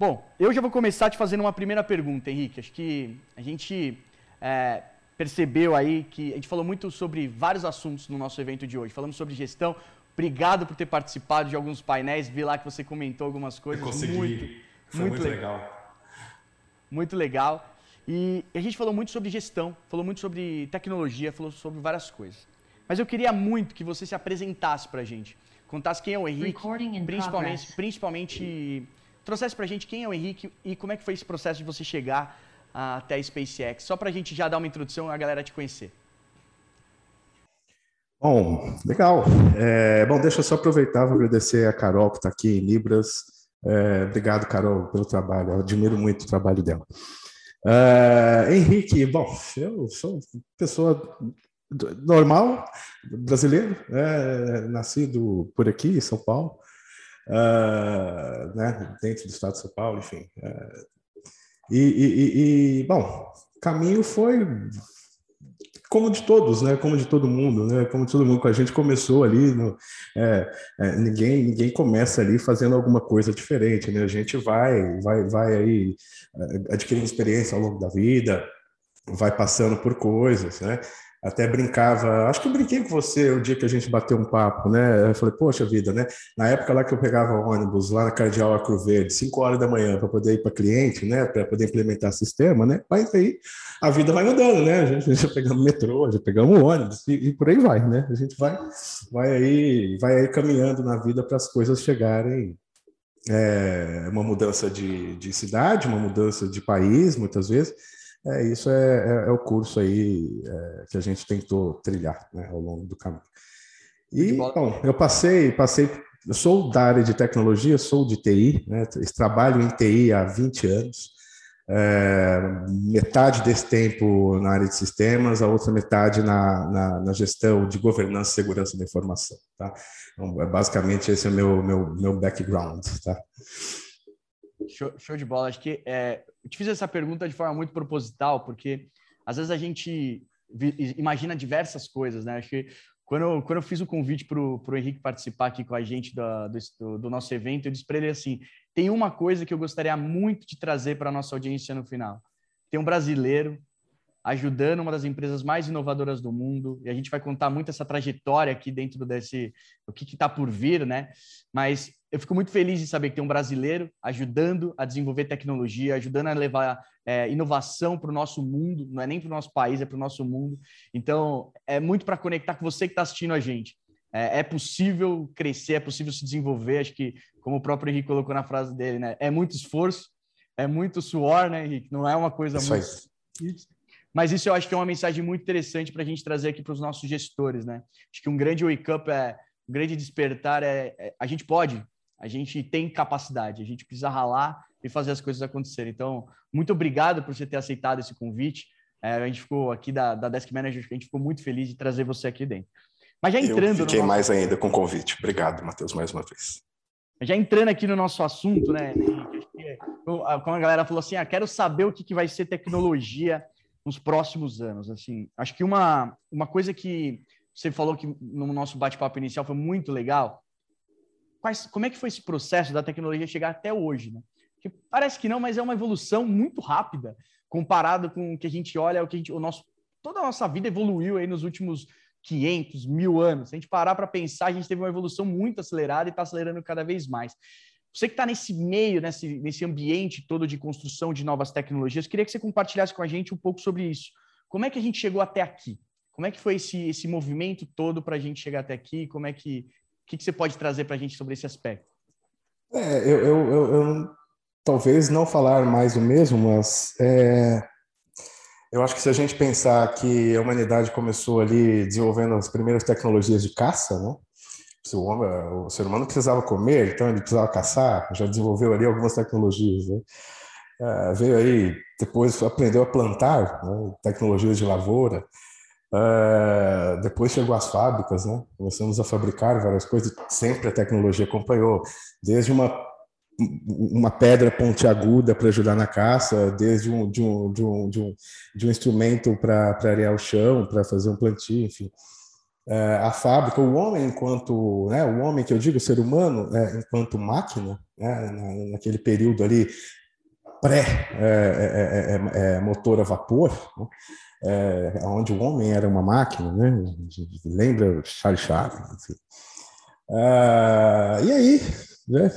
Bom, eu já vou começar te fazendo uma primeira pergunta, Henrique. Acho que a gente é, percebeu aí que a gente falou muito sobre vários assuntos no nosso evento de hoje. Falamos sobre gestão. Obrigado por ter participado de alguns painéis. Vi lá que você comentou algumas coisas. Eu consegui. Muito, Foi muito, muito legal. legal. Muito legal. E a gente falou muito sobre gestão, falou muito sobre tecnologia, falou sobre várias coisas. Mas eu queria muito que você se apresentasse para a gente. Contasse quem é o Henrique, principalmente, principalmente trouxesse para a gente quem é o Henrique e como é que foi esse processo de você chegar uh, até a SpaceX, só para a gente já dar uma introdução a galera te conhecer. Bom, legal. É, bom, deixa eu só aproveitar e agradecer a Carol que está aqui em Libras. É, obrigado, Carol, pelo trabalho. Eu admiro muito o trabalho dela. É, Henrique, bom, eu sou pessoa normal, brasileiro, é, nascido por aqui, em São Paulo uh, né, dentro do estado de São Paulo, enfim. Uh, e, e, e, bom, caminho foi como de todos, né? Como de todo mundo, né? Como de todo mundo. A gente começou ali, no, é, é, ninguém ninguém começa ali fazendo alguma coisa diferente, né? A gente vai vai vai aí é, adquirindo experiência ao longo da vida, vai passando por coisas, né? Até brincava, acho que eu brinquei com você o dia que a gente bateu um papo, né? Eu falei, poxa vida, né? Na época lá que eu pegava ônibus lá na Cardeal Acro Verde, 5 horas da manhã, para poder ir para cliente, né? Para poder implementar sistema, né? Mas aí a vida vai mudando, né? A gente, já pegamos metrô, já pegamos ônibus e, e, por aí vai, né? A gente vai, vai aí, vai aí caminhando na vida para as coisas chegarem. É, uma mudança de, de cidade, uma mudança de país, muitas vezes é, isso é, é, é o curso aí é, que a gente tentou trilhar né, ao longo do caminho. E, bom, eu passei, passei, eu sou da área de tecnologia, sou de TI, né, trabalho em TI há 20 anos. É, metade desse tempo na área de sistemas, a outra metade na, na, na gestão de governança e segurança da informação. Tá? Então, é basicamente, esse é o meu, meu, meu background. Tá? Show, show de bola. Acho que é, eu te fiz essa pergunta de forma muito proposital, porque às vezes a gente imagina diversas coisas, né? Acho que quando eu, quando eu fiz o convite para o Henrique participar aqui com a gente do, do, do nosso evento, eu disse para ele assim: tem uma coisa que eu gostaria muito de trazer para a nossa audiência no final. Tem um brasileiro ajudando uma das empresas mais inovadoras do mundo, e a gente vai contar muito essa trajetória aqui dentro desse, o que está por vir, né? Mas eu fico muito feliz de saber que tem um brasileiro ajudando a desenvolver tecnologia, ajudando a levar é, inovação para o nosso mundo, não é nem para o nosso país, é para o nosso mundo. Então, é muito para conectar com você que está assistindo a gente. É, é, possível crescer, é possível se desenvolver. Acho que, como o próprio Henrique colocou na frase dele, né? É muito esforço, é muito suor, né, Henrique? Não é uma coisa Isso muito. Mas isso eu acho que é uma mensagem muito interessante para a gente trazer aqui para os nossos gestores, né? Acho que um grande wake-up é um grande despertar é, é, a gente pode, a gente tem capacidade, a gente precisa ralar e fazer as coisas acontecerem. Então, muito obrigado por você ter aceitado esse convite. É, a gente ficou aqui da, da Desk Manager, a gente ficou muito feliz de trazer você aqui dentro. Mas já entrando. Eu fiquei nosso... mais ainda com o convite. Obrigado, Matheus, mais uma vez. Já entrando aqui no nosso assunto, né? Como a galera falou assim, ah, quero saber o que, que vai ser tecnologia nos próximos anos. Assim, acho que uma, uma coisa que você falou que no nosso bate-papo inicial foi muito legal. Quais, como é que foi esse processo da tecnologia chegar até hoje, né? Que parece que não, mas é uma evolução muito rápida comparado com o que a gente olha, o que gente, o nosso, toda a nossa vida evoluiu aí nos últimos 500, mil anos. Se a gente parar para pensar, a gente teve uma evolução muito acelerada e está acelerando cada vez mais. Você que está nesse meio, nesse, nesse ambiente todo de construção de novas tecnologias, queria que você compartilhasse com a gente um pouco sobre isso. Como é que a gente chegou até aqui? Como é que foi esse, esse movimento todo para a gente chegar até aqui? Como é que, que, que você pode trazer para a gente sobre esse aspecto? É, eu, eu, eu, eu, talvez não falar mais o mesmo, mas é, eu acho que se a gente pensar que a humanidade começou ali desenvolvendo as primeiras tecnologias de caça, né? O, homem, o ser humano precisava comer, então ele precisava caçar, já desenvolveu ali algumas tecnologias. Né? É, veio aí, depois aprendeu a plantar, né? tecnologias de lavoura. É, depois chegou as fábricas, né? começamos a fabricar várias coisas, sempre a tecnologia acompanhou, desde uma uma pedra pontiaguda para ajudar na caça, desde um, de, um, de, um, de, um, de um instrumento para arear o chão, para fazer um plantio, enfim. É, a fábrica, o homem enquanto, né, o homem que eu digo, o ser humano, é, enquanto máquina, né, na, naquele período ali pré-motor é, é, é, a vapor, né, onde o homem era uma máquina, né, lembra Charles Chaplin, enfim. Ah, e aí, né,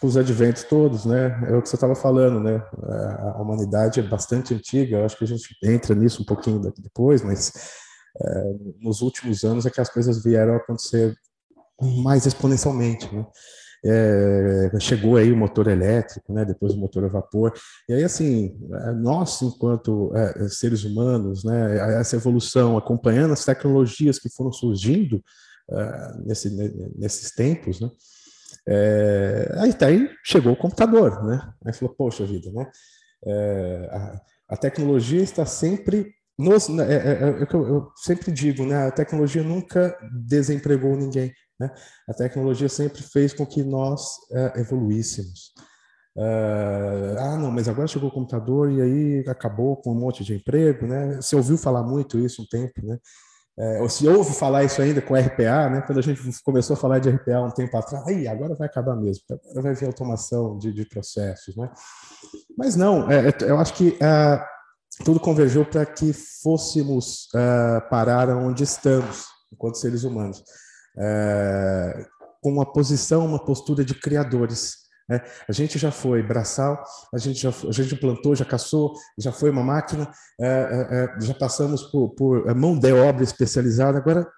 com os adventos todos, né, é o que você estava falando, né, a humanidade é bastante antiga, eu acho que a gente entra nisso um pouquinho depois, mas é, nos últimos anos é que as coisas vieram a acontecer mais exponencialmente, né? É, chegou aí o motor elétrico, né, depois o motor a vapor, e aí assim, é, nós enquanto é, seres humanos, né, essa evolução, acompanhando as tecnologias que foram surgindo é, nesse, nesses tempos, né, é, aí, aí chegou o computador, né, aí falou, poxa vida, né, é, a, a tecnologia está sempre nos, né, é, é, é, eu, eu, sempre digo, né, a tecnologia nunca desempregou ninguém. Né? A tecnologia sempre fez com que nós é, evoluíssemos. Uh, ah, não, mas agora chegou o computador e aí acabou com um monte de emprego, né? Você ouviu falar muito isso um tempo, né? É, ou se ouve falar isso ainda com RPA, né? Quando a gente começou a falar de RPA um tempo atrás, aí agora vai acabar mesmo, agora vai vir automação de, de processos, né? Mas não, é, eu acho que uh, tudo convergiu para que fôssemos uh, parar onde estamos, enquanto seres humanos, uh, com uma posição, uma postura de criadores. Né? A gente já foi braçal, a gente já a gente plantou, já caçou, já foi uma máquina, uh, já passamos por, por mão de obra especializada. Agora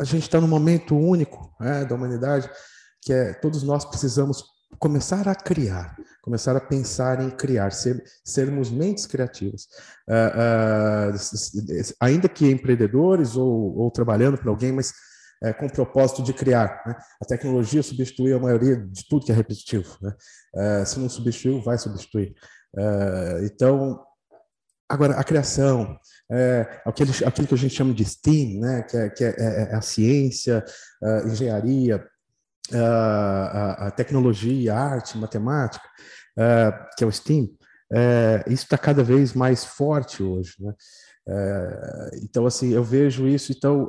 a gente está num momento único né, da humanidade que é todos nós precisamos começar a criar, começar a pensar em criar, ser, sermos mentes criativas. Uh, uh, ainda que empreendedores ou, ou trabalhando para alguém, mas uh, com o propósito de criar. Né? A tecnologia substitui a maioria de tudo que é repetitivo. Né? se não substituiu, vai substituir. então, agora, a criação, é, aquele, aquilo que a gente chama de STEAM, né? que, é, que é, é, é a ciência, a engenharia, a, a tecnologia, a arte, matemática, uh, que é o STEAM, uh, isso está cada vez mais forte hoje, né? Uh, então, assim, eu vejo isso, então,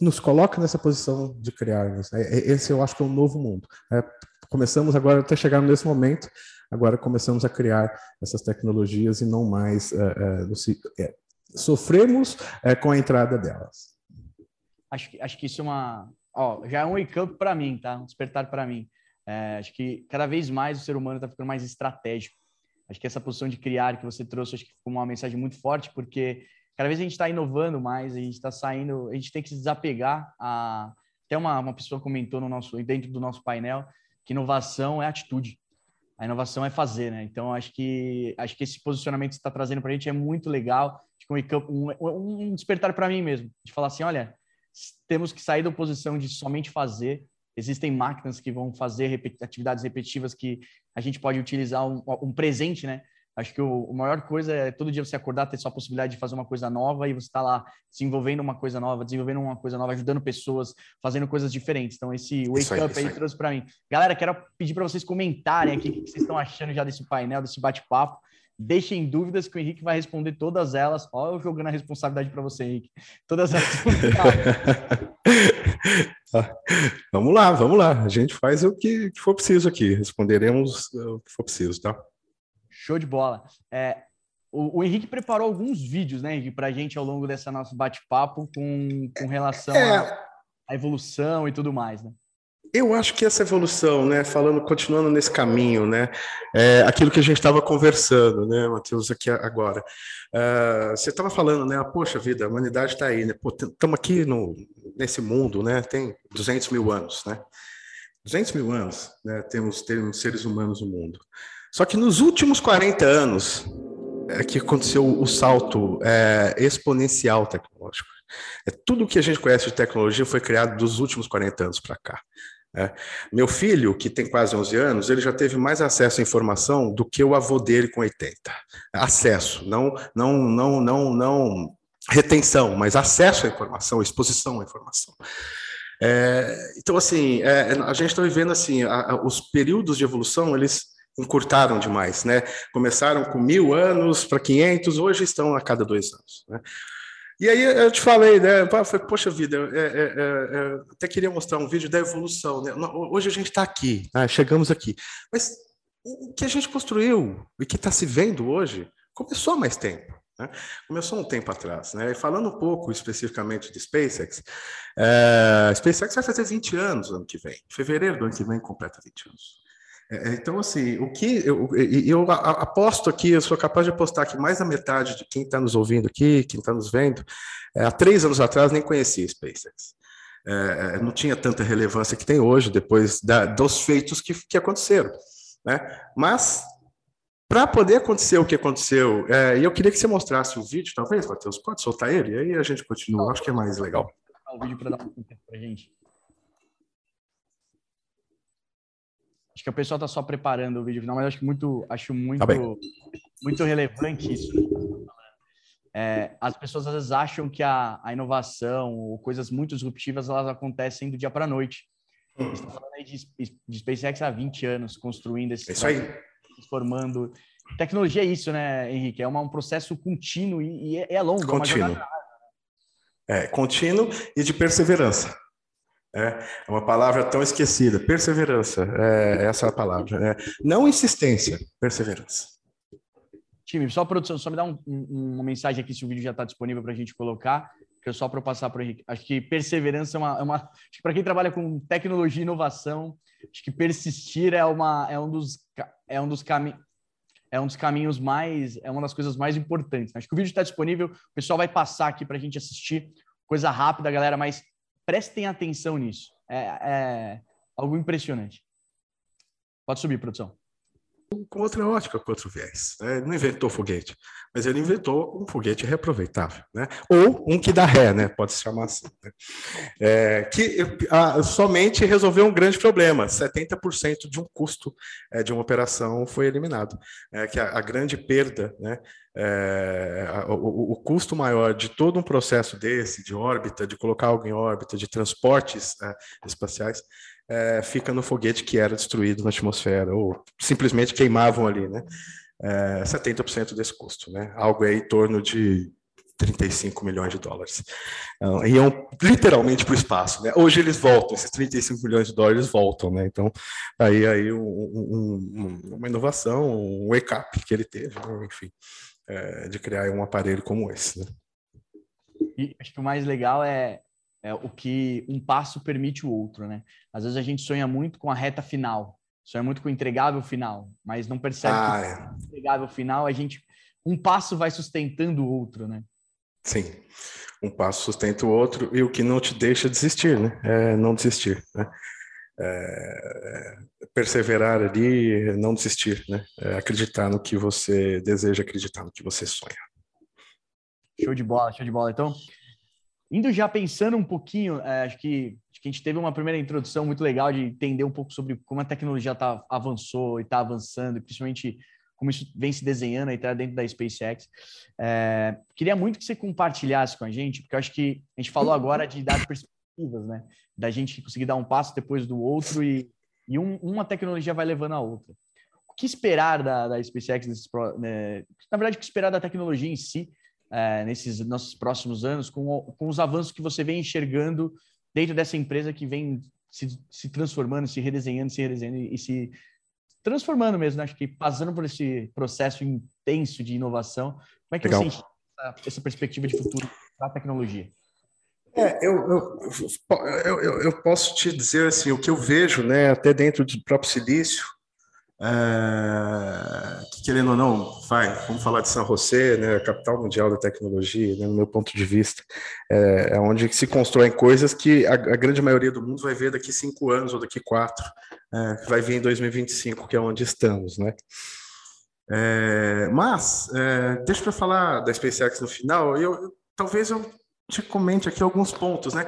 nos coloca nessa posição de criar. Né? Esse eu acho que é um novo mundo. Né? começamos agora, até chegar nesse momento, agora começamos a criar essas tecnologias e não mais sofremos com a entrada delas. Acho que, acho que isso é uma, ó, já é um wake-up para mim, tá? Um despertar para mim. É, acho que cada vez mais o ser humano está ficando mais estratégico. Acho que essa posição de criar que você trouxe, acho que ficou uma mensagem muito forte, porque cada vez a gente está inovando mais, a gente está saindo, a gente tem que se desapegar a. Até uma, uma pessoa comentou no nosso, dentro do nosso painel que inovação é atitude. A inovação é fazer, né? Então, acho que acho que esse posicionamento que você está trazendo para a gente é muito legal. Acho que um, um, um despertar para mim mesmo, de falar assim, olha, temos que sair da posição de somente fazer. Existem máquinas que vão fazer atividades repetitivas que a gente pode utilizar um, um presente, né? Acho que o, a maior coisa é todo dia você acordar, ter só a possibilidade de fazer uma coisa nova e você está lá desenvolvendo uma coisa nova, desenvolvendo uma coisa nova, ajudando pessoas, fazendo coisas diferentes. Então, esse wake aí, up aí, aí trouxe para mim. Galera, quero pedir para vocês comentarem aqui o que vocês estão achando já desse painel, desse bate-papo. Deixem dúvidas que o Henrique vai responder todas elas. Olha eu jogando a responsabilidade para você, Henrique. Todas elas. vamos lá, vamos lá. A gente faz o que for preciso aqui. Responderemos o que for preciso, tá? Show de bola. É, o, o, Henrique preparou alguns vídeos, né, Henrique, para a gente ao longo dessa nosso bate-papo com, com relação é... à evolução e tudo mais, né? Eu acho que essa evolução, né, falando, continuando nesse caminho, né, é aquilo que a gente estava conversando, né, Matheus, aqui agora. Uh, você estava falando, né, poxa vida, a humanidade está aí, né, estamos aqui no, nesse mundo, né, tem 200 mil anos, né, 200 mil anos, né, temos, temos seres humanos no mundo. Só que nos últimos 40 anos é que aconteceu o salto é, exponencial tecnológico. É, tudo que a gente conhece de tecnologia foi criado dos últimos 40 anos para cá. É. Meu filho, que tem quase 11 anos, ele já teve mais acesso à informação do que o avô dele com 80. Acesso, não, não, não, não, não retenção, mas acesso à informação, exposição à informação. É, então, assim, é, a gente está vivendo assim, a, a, os períodos de evolução, eles encurtaram demais, né? Começaram com mil anos para 500, hoje estão a cada dois anos. Né? E aí eu te falei, né? Falei, Poxa vida, é, é, é, é, até queria mostrar um vídeo da evolução. Né? Hoje a gente está aqui, né? chegamos aqui. Mas o que a gente construiu e que está se vendo hoje começou há mais tempo. Né? Começou um tempo atrás. Né? E falando um pouco especificamente de SpaceX, é, SpaceX vai fazer 20 anos ano que vem. Em fevereiro do ano que vem completa 20 anos. É, é, então, assim, o que eu, eu, aposto aqui, eu sou capaz de apostar que mais da metade de quem está nos ouvindo aqui, quem está nos vendo, é, há três anos atrás nem conhecia SpaceX. É, não tinha tanta relevância que tem hoje, depois da, dos feitos que, que aconteceram. Né? Mas, para poder acontecer o que aconteceu, é, eu queria que você mostrasse o vídeo, talvez, Matheus, pode soltar ele, e aí a gente continua, acho que é mais legal. O vídeo para dar um tempo para gente. Acho que o pessoal está só preparando o vídeo final, mas acho que muito, acho muito, tá muito relevante isso. É, as pessoas às vezes acham que a, a, inovação ou coisas muito disruptivas elas acontecem do dia para a noite. Hum. Você está falando aí de, de, SpaceX há 20 anos, construindo esse. Isso aí. Transformando. Tecnologia é isso, né, Henrique? É uma, um processo contínuo e, e é, é longo. Contínuo. É, é, contínuo e de perseverança. É, é uma palavra tão esquecida. Perseverança, é essa é a palavra. É, não insistência, perseverança. Time, só produção, só me dá um, um, uma mensagem aqui se o vídeo já está disponível para a gente colocar, que é só para eu passar para o Henrique. Acho que perseverança é uma. É uma para quem trabalha com tecnologia e inovação, acho que persistir é, uma, é um dos, é um dos caminhos. É um dos caminhos mais, é uma das coisas mais importantes. Acho que o vídeo está disponível, o pessoal vai passar aqui para a gente assistir, coisa rápida, galera, mas prestem atenção nisso. É, é algo impressionante. Pode subir, produção com outra ótica, com outro viés. Né? Ele não inventou foguete, mas ele inventou um foguete reaproveitável, né? ou um que dá ré, né? pode se chamar assim. Né? É, que a, somente resolveu um grande problema: 70% de um custo é, de uma operação foi eliminado. É, que a, a grande perda, né? É, o, o, custo maior de todo um processo desse, de órbita, de colocar algo em órbita, de transportes é, espaciais, é, fica no foguete que era destruído na atmosfera, ou simplesmente queimavam ali, né? É, 70% desse custo, né? Algo aí em torno de 35 milhões de dólares. Então, iam literalmente para o espaço, né? Hoje eles voltam, esses 35 milhões de dólares voltam, né? Então, aí, aí um, um, uma inovação, um ECAP que ele teve, né? enfim, é, de criar um aparelho como esse, né? E acho que o mais legal é é, o que um passo permite o outro, né? Às vezes a gente sonha muito com a reta final, sonha muito com o entregável final, mas não percebe ah, que é. o entregável final a gente um passo vai sustentando o outro, né? Sim, um passo sustenta o outro e o que não te deixa desistir, né? É não desistir, né? É, perseverar ali, não desistir, né? É acreditar no que você deseja acreditar, no que você sonha. Show de bola, show de bola. Então, Indo já pensando um pouquinho, é, acho, que, acho que a gente teve uma primeira introdução muito legal de entender um pouco sobre como a tecnologia tá, avançou e está avançando, principalmente como isso vem se desenhando aí tá dentro da SpaceX. É, queria muito que você compartilhasse com a gente, porque acho que a gente falou agora de dar perspectivas, né? Da gente conseguir dar um passo depois do outro e, e um, uma tecnologia vai levando a outra. O que esperar da, da SpaceX, nesses, né? na verdade, o que esperar da tecnologia em si, é, nesses nossos próximos anos, com, com os avanços que você vem enxergando dentro dessa empresa que vem se, se transformando, se redesenhando, se redesenhando e, e se transformando mesmo, né? acho que passando por esse processo intenso de inovação. Como é que Legal. você enxerga essa, essa perspectiva de futuro da tecnologia? É, eu, eu, eu, eu, posso te dizer assim, o que eu vejo, né, até dentro do próprio Silício, é, que, querendo ou não, vai, vamos falar de São José, né, capital mundial da tecnologia, né, no meu ponto de vista, é, é onde se constroem coisas que a, a, grande maioria do mundo vai ver daqui cinco anos ou daqui quatro, é, vai vir em 2025, que é onde estamos, né? É, mas, é, deixa eu falar da SpaceX no final, eu, eu talvez eu te comente aqui alguns pontos, né?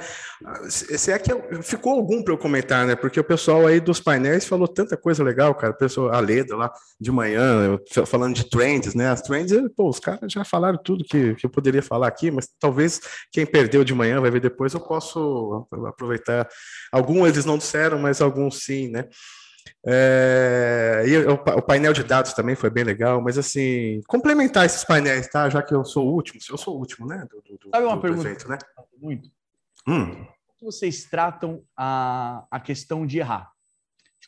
Se é que ficou algum para eu comentar, né? Porque o pessoal aí dos painéis falou tanta coisa legal, cara. O pessoal, a Leda lá de manhã, falando de trends, né? As trends, pô, os caras já falaram tudo que, que eu poderia falar aqui, mas talvez quem perdeu de manhã vai ver depois, eu posso aproveitar. Alguns eles não disseram, mas alguns sim, né? É, e o, o, painel de dados também foi bem legal, mas assim, complementar esses painéis, tá? Já que eu sou o último, eu sou o último, né? Do, do, Sabe uma do pergunta? Evento, né? Muito. Hum. Como vocês tratam a, a questão de errar?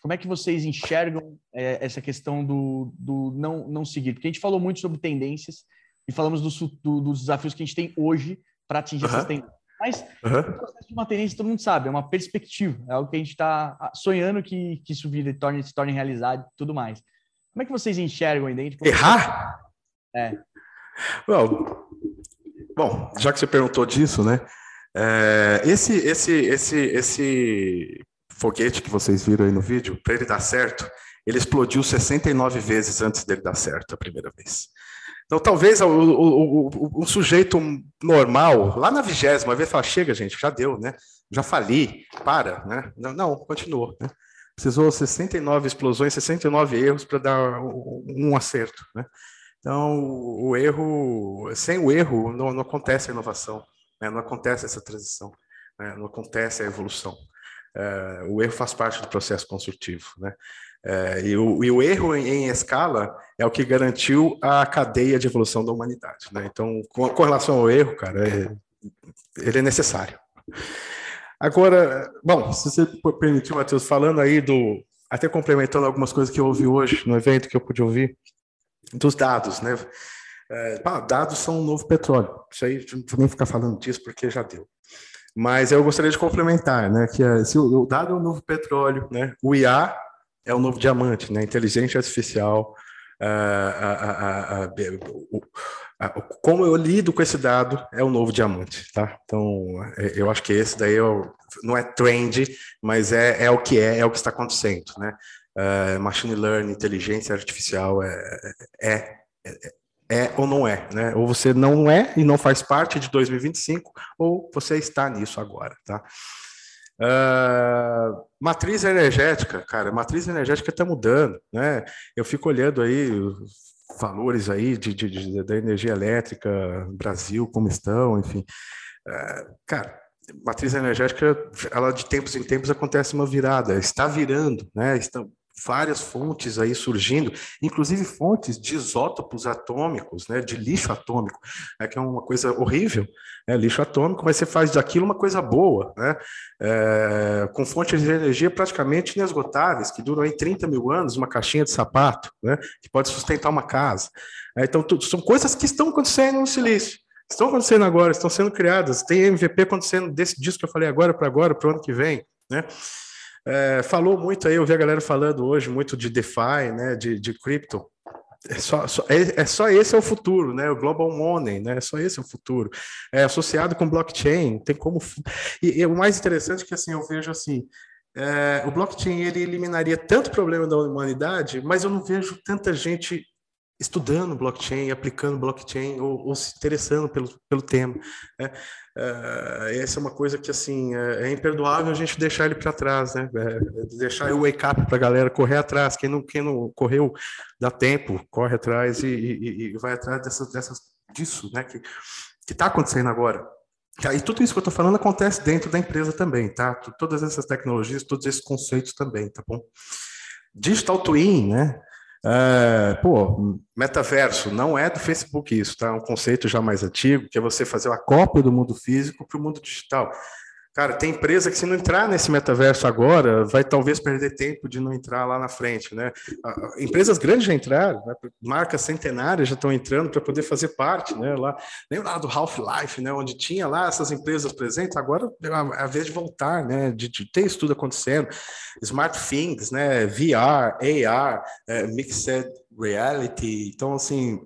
Como é que vocês enxergam é, essa questão do, do não, não seguir? Porque a gente falou muito sobre tendências e falamos do, do, dos desafios que a gente tem hoje para atingir uh -huh. essas tendências. Mas uhum. o processo de tendência, todo mundo sabe, é uma perspectiva, é algo que a gente está sonhando que, que isso vire, torne, se torne realidade e tudo mais. Como é que vocês enxergam aí dentro? Errar? É. Well, bom, já que você perguntou disso, né? É, esse, esse, esse, esse foguete que vocês viram aí no vídeo, para ele dar certo, ele explodiu 69 vezes antes dele dar certo a primeira vez. Então, talvez o, o, o, o sujeito normal, lá na vigésima vez, fala: chega, gente, já deu, né? Já fali, para, né? Não, não continuou, né? Precisou 69 explosões, 69 erros para dar um, acerto, né? Então, o erro, sem o erro, não, não acontece a inovação, né? não acontece essa transição, né? não acontece a evolução. É, o erro faz parte do processo construtivo, né? É, e, o, e, o, erro em, em, escala é o que garantiu a cadeia de evolução da humanidade. Né? Então, com, com, relação ao erro, cara, é, ele é necessário. Agora, bom, se você permitir, Matheus, falando aí do. Até complementando algumas coisas que eu ouvi hoje no evento que eu pude ouvir, dos dados, né? É, dados são um novo petróleo. Isso aí, não nem ficar falando disso porque já deu. Mas eu gostaria de complementar, né? Que é, se o, o dado é um novo petróleo, né? O IA é o novo diamante, né? Inteligência artificial, a, como eu lido com esse dado é o novo diamante, tá? Então, é, eu acho que esse daí é o, não é trend, mas é, é o que é, é o que está acontecendo, né? Uh, machine learning, inteligência artificial é, é, é, é ou não é, né? Ou você não é e não faz parte de 2025, ou você está nisso agora, tá? Uh, matriz energética, cara, matriz energética está mudando, né? Eu fico olhando aí valores aí de, de, de da energia elétrica Brasil, como estão, enfim. Uh, cara, matriz energética, ela de tempos em tempos acontece uma virada, está virando, né? Estão, várias fontes aí surgindo, inclusive fontes de isótopos atômicos, né, de lixo atômico, é que é uma coisa horrível, né, lixo atômico, mas você faz daquilo uma coisa boa, né, é, com fontes de energia praticamente inesgotáveis, que duram aí 30 mil anos, uma caixinha de sapato, né, que pode sustentar uma casa. É, então, tudo, são coisas que estão acontecendo no silício, estão acontecendo agora, estão sendo criadas, tem MVP acontecendo desse disco que eu falei agora para agora, para o ano que vem, né, é, falou muito aí, eu vi a galera falando hoje muito de DeFi, né, de, de cripto. É só, só, é, é, só esse é o futuro, né? O global money, né? Só esse é o futuro. É associado com blockchain, tem como. E, e o mais interessante é que assim eu vejo assim, é, o blockchain ele eliminaria tanto problema da humanidade, mas eu não vejo tanta gente estudando blockchain, aplicando blockchain ou, ou se interessando pelo, pelo tema. Né? Uh, essa é uma coisa que assim é, é imperdoável a gente deixar ele para trás, né? É, deixar o wake up para a galera correr atrás. Quem não, quem não correu, dá tempo, corre atrás e, e, e vai atrás dessas, dessas, disso, né? Que está acontecendo agora. E tudo isso que eu estou falando acontece dentro da empresa também, tá? Todas essas tecnologias, todos esses conceitos também, tá bom? Digital Twin, né? É, pô, metaverso não é do Facebook isso, tá? É um conceito já mais antigo, que é você fazer uma cópia do mundo físico para o mundo digital. Cara, tem empresa que se não entrar nesse metaverso agora, vai talvez perder tempo de não entrar lá na frente, né? Empresas grandes já entraram, né? marcas centenárias já estão entrando para poder fazer parte, né? Lá, lembra lá do Half-Life, né? Onde tinha lá essas empresas presentes, agora é a vez de voltar, né? De, de ter isso tudo acontecendo. Smart Things, né? VR, AR, é, Mixed Reality, então assim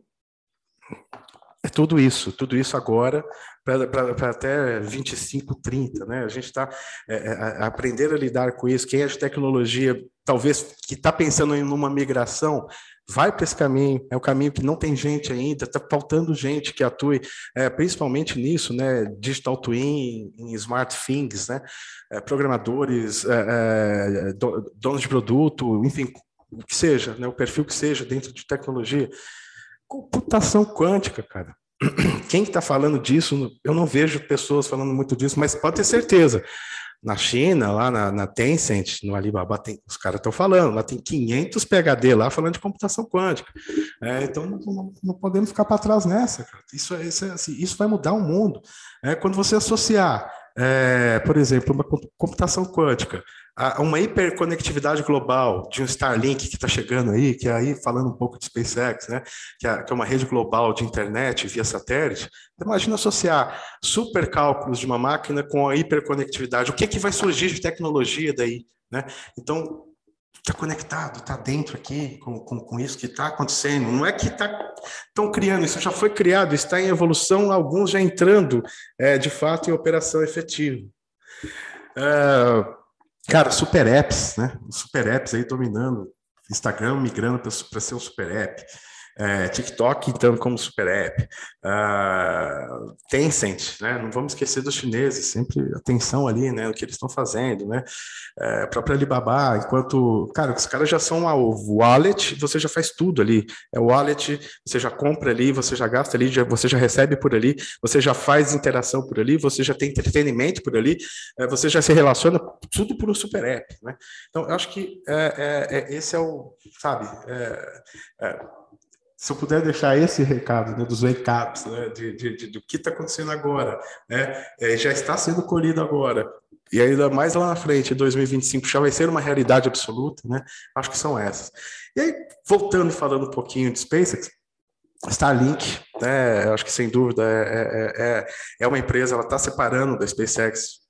é tudo isso, tudo isso agora para até 25, 30, né? A gente está é, é a lidar com isso. Quem é de tecnologia, talvez que está pensando em uma migração, vai para esse caminho. É o caminho que não tem gente ainda, está faltando gente que atue, é, principalmente nisso, né? Digital twin, em smart things, né? É, programadores, é, é donos de produto, enfim, o que seja, né? O perfil que seja dentro de tecnologia. Computação quântica, cara quem está falando disso, eu não vejo pessoas falando muito disso, mas pode ter certeza. na China, lá na, na Tencent, no Alibaba, tem, os caras estão falando, lá tem 500 PHD lá falando de computação quântica. É, então não, não, podemos ficar para trás nessa. Cara. Isso, é, isso, é, assim, isso vai mudar o mundo. É, quando você associar, é, por exemplo, uma computação quântica uma hiperconectividade global de um Starlink que está chegando aí, que é aí falando um pouco de SpaceX, né, que é, que é uma rede global de internet via satélite. Imagina associar supercálculos de uma máquina com a hiperconectividade. O que, é que vai surgir de tecnologia daí? Né? Então, está conectado, está dentro aqui com, com, com isso que está acontecendo. Não é que estão tá, criando, isso já foi criado, está em evolução, alguns já entrando é, de fato em operação efetiva. É, Cara, super apps, né? Super apps aí dominando. Instagram migrando para ser um super app. É, TikTok entrando como super app, uh, Tencent, né? Não vamos esquecer dos chineses, sempre atenção ali, né? O que eles estão fazendo, né? É, própria Alibaba, enquanto, cara, os caras já são o wallet, você já faz tudo ali. É o wallet, você já compra ali, você já gasta ali, já, você já recebe por ali, você já faz interação por ali, você já tem entretenimento por ali, é, você já se relaciona tudo por um super app, né? Então, eu acho que é, é, é esse é o, sabe? É, se eu puder deixar esse recado, né, dos recados, né, de, de, de, do que está acontecendo agora, né, é, já está sendo colhido agora, e ainda mais lá na frente, 2025, já vai ser uma realidade absoluta, né, acho que são essas. E aí, voltando e falando um pouquinho de SpaceX, Starlink, né, acho que sem dúvida é, é, é, é uma empresa, ela está separando da SpaceX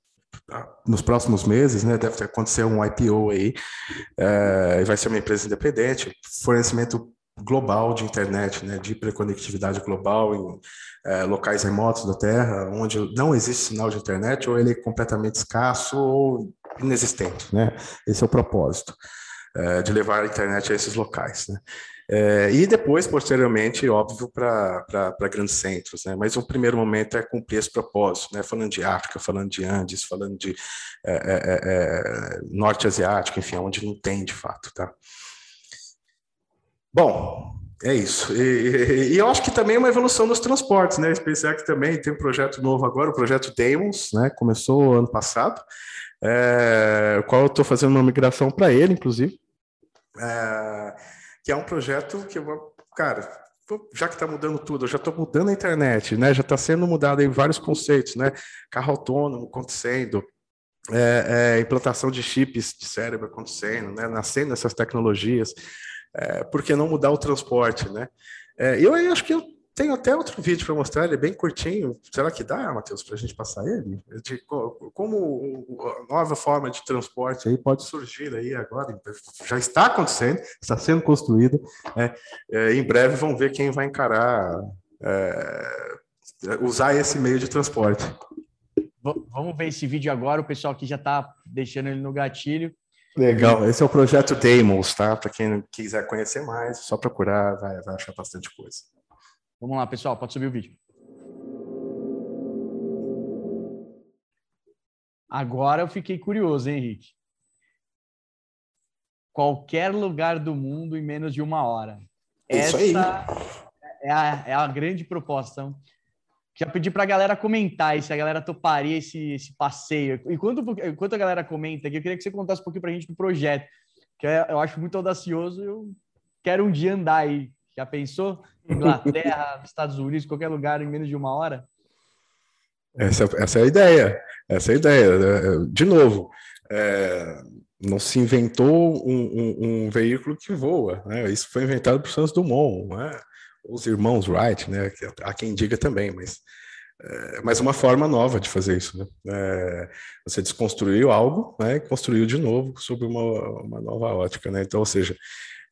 nos próximos meses, né, deve acontecer um IPO aí, é, vai ser uma empresa independente, fornecimento global de internet, né, de hiperconectividade global em é, locais remotos da Terra, onde não existe sinal de internet, ou ele é completamente escasso ou inexistente. Né? Esse é o propósito, é, de levar a internet a esses locais. Né? É, e depois, posteriormente, óbvio, para grandes centros. Né? Mas o primeiro momento é cumprir esse propósito, né? falando de África, falando de Andes, falando de Norte Asiático, enfim, onde não tem de fato. Tá? Bom, é isso. E, e, eu acho que também é uma evolução dos transportes, né? A SpaceX também tem um projeto novo agora, o projeto Deimos, né? Começou ano passado, é, o qual eu estou fazendo uma migração para ele, inclusive, é, que é um projeto que eu vou, cara, já que está mudando tudo, eu já estou mudando a internet, né? Já está sendo mudado aí vários conceitos, né? Carro autônomo acontecendo, é, é, implantação de chips de cérebro acontecendo, né? Nascendo essas tecnologias é, por que não mudar o transporte, né? É, eu acho que eu tenho até outro vídeo para mostrar, ele é bem curtinho. Será que dá, Matheus, para a gente passar ele? De, como a nova forma de transporte aí pode surgir aí agora, já está acontecendo, está sendo construída. Né? É, em breve vão ver quem vai encarar, é, usar esse meio de transporte. Vamos ver esse vídeo agora, o pessoal aqui já está deixando ele no gatilho. Legal, esse é o projeto Deimos, tá? Para quem quiser conhecer mais, só procurar, vai, vai achar bastante coisa. Vamos lá, pessoal, pode subir o vídeo. Agora eu fiquei curioso, hein, Henrique? Qualquer lugar do mundo em menos de uma hora. Isso Essa aí. É a, é a grande proposta. Já pedi para a galera comentar se a galera toparia esse, esse passeio. Enquanto, enquanto a galera comenta aqui, eu queria que você contasse um pouquinho para a gente do projeto, que é, eu acho muito audacioso. Eu quero um dia andar aí. Já pensou? Inglaterra, Estados Unidos, qualquer lugar em menos de uma hora? Essa, essa é a ideia. Essa é a ideia. Né? De novo, é, não se inventou um, um, um, veículo que voa. Né? Isso foi inventado por Santos Dumont. Né? Os irmãos Wright, né? Há quem diga também, mas é mais uma forma nova de fazer isso. Né? É, você desconstruiu algo né, e construiu de novo sob uma, uma nova ótica. Né? Então, ou seja,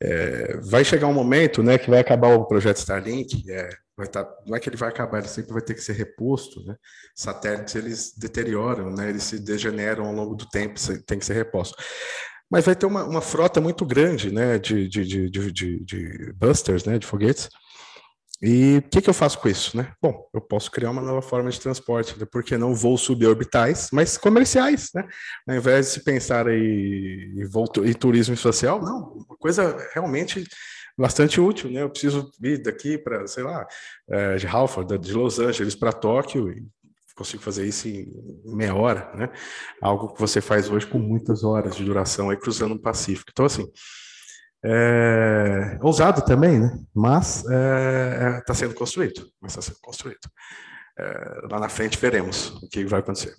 é, vai chegar um momento né, que vai acabar o projeto Starlink, é, vai tá, não é que ele vai acabar, ele sempre vai ter que ser reposto. Né? Satélites eles deterioram, né? eles se degeneram ao longo do tempo, tem que ser reposto mas vai ter uma, uma frota muito grande né, de, de, de, de, de busters, né, de foguetes, e o que, que, eu faço com isso? Né? Bom, eu posso criar uma nova forma de transporte, né? porque não voos suborbitais, mas comerciais. Né? Ao invés de se pensar em, em, em turismo social, não, uma coisa realmente bastante útil. Né? Eu preciso ir daqui para, sei lá, é, de Halford, de Los Angeles para Tóquio, e consigo fazer isso em meia hora, né? Algo que você faz hoje com muitas horas de duração aí cruzando o Pacífico. Então, assim, é, ousado também, né? Mas está é, é, tá sendo construído, mas está sendo construído. É, lá na frente veremos o que vai acontecer.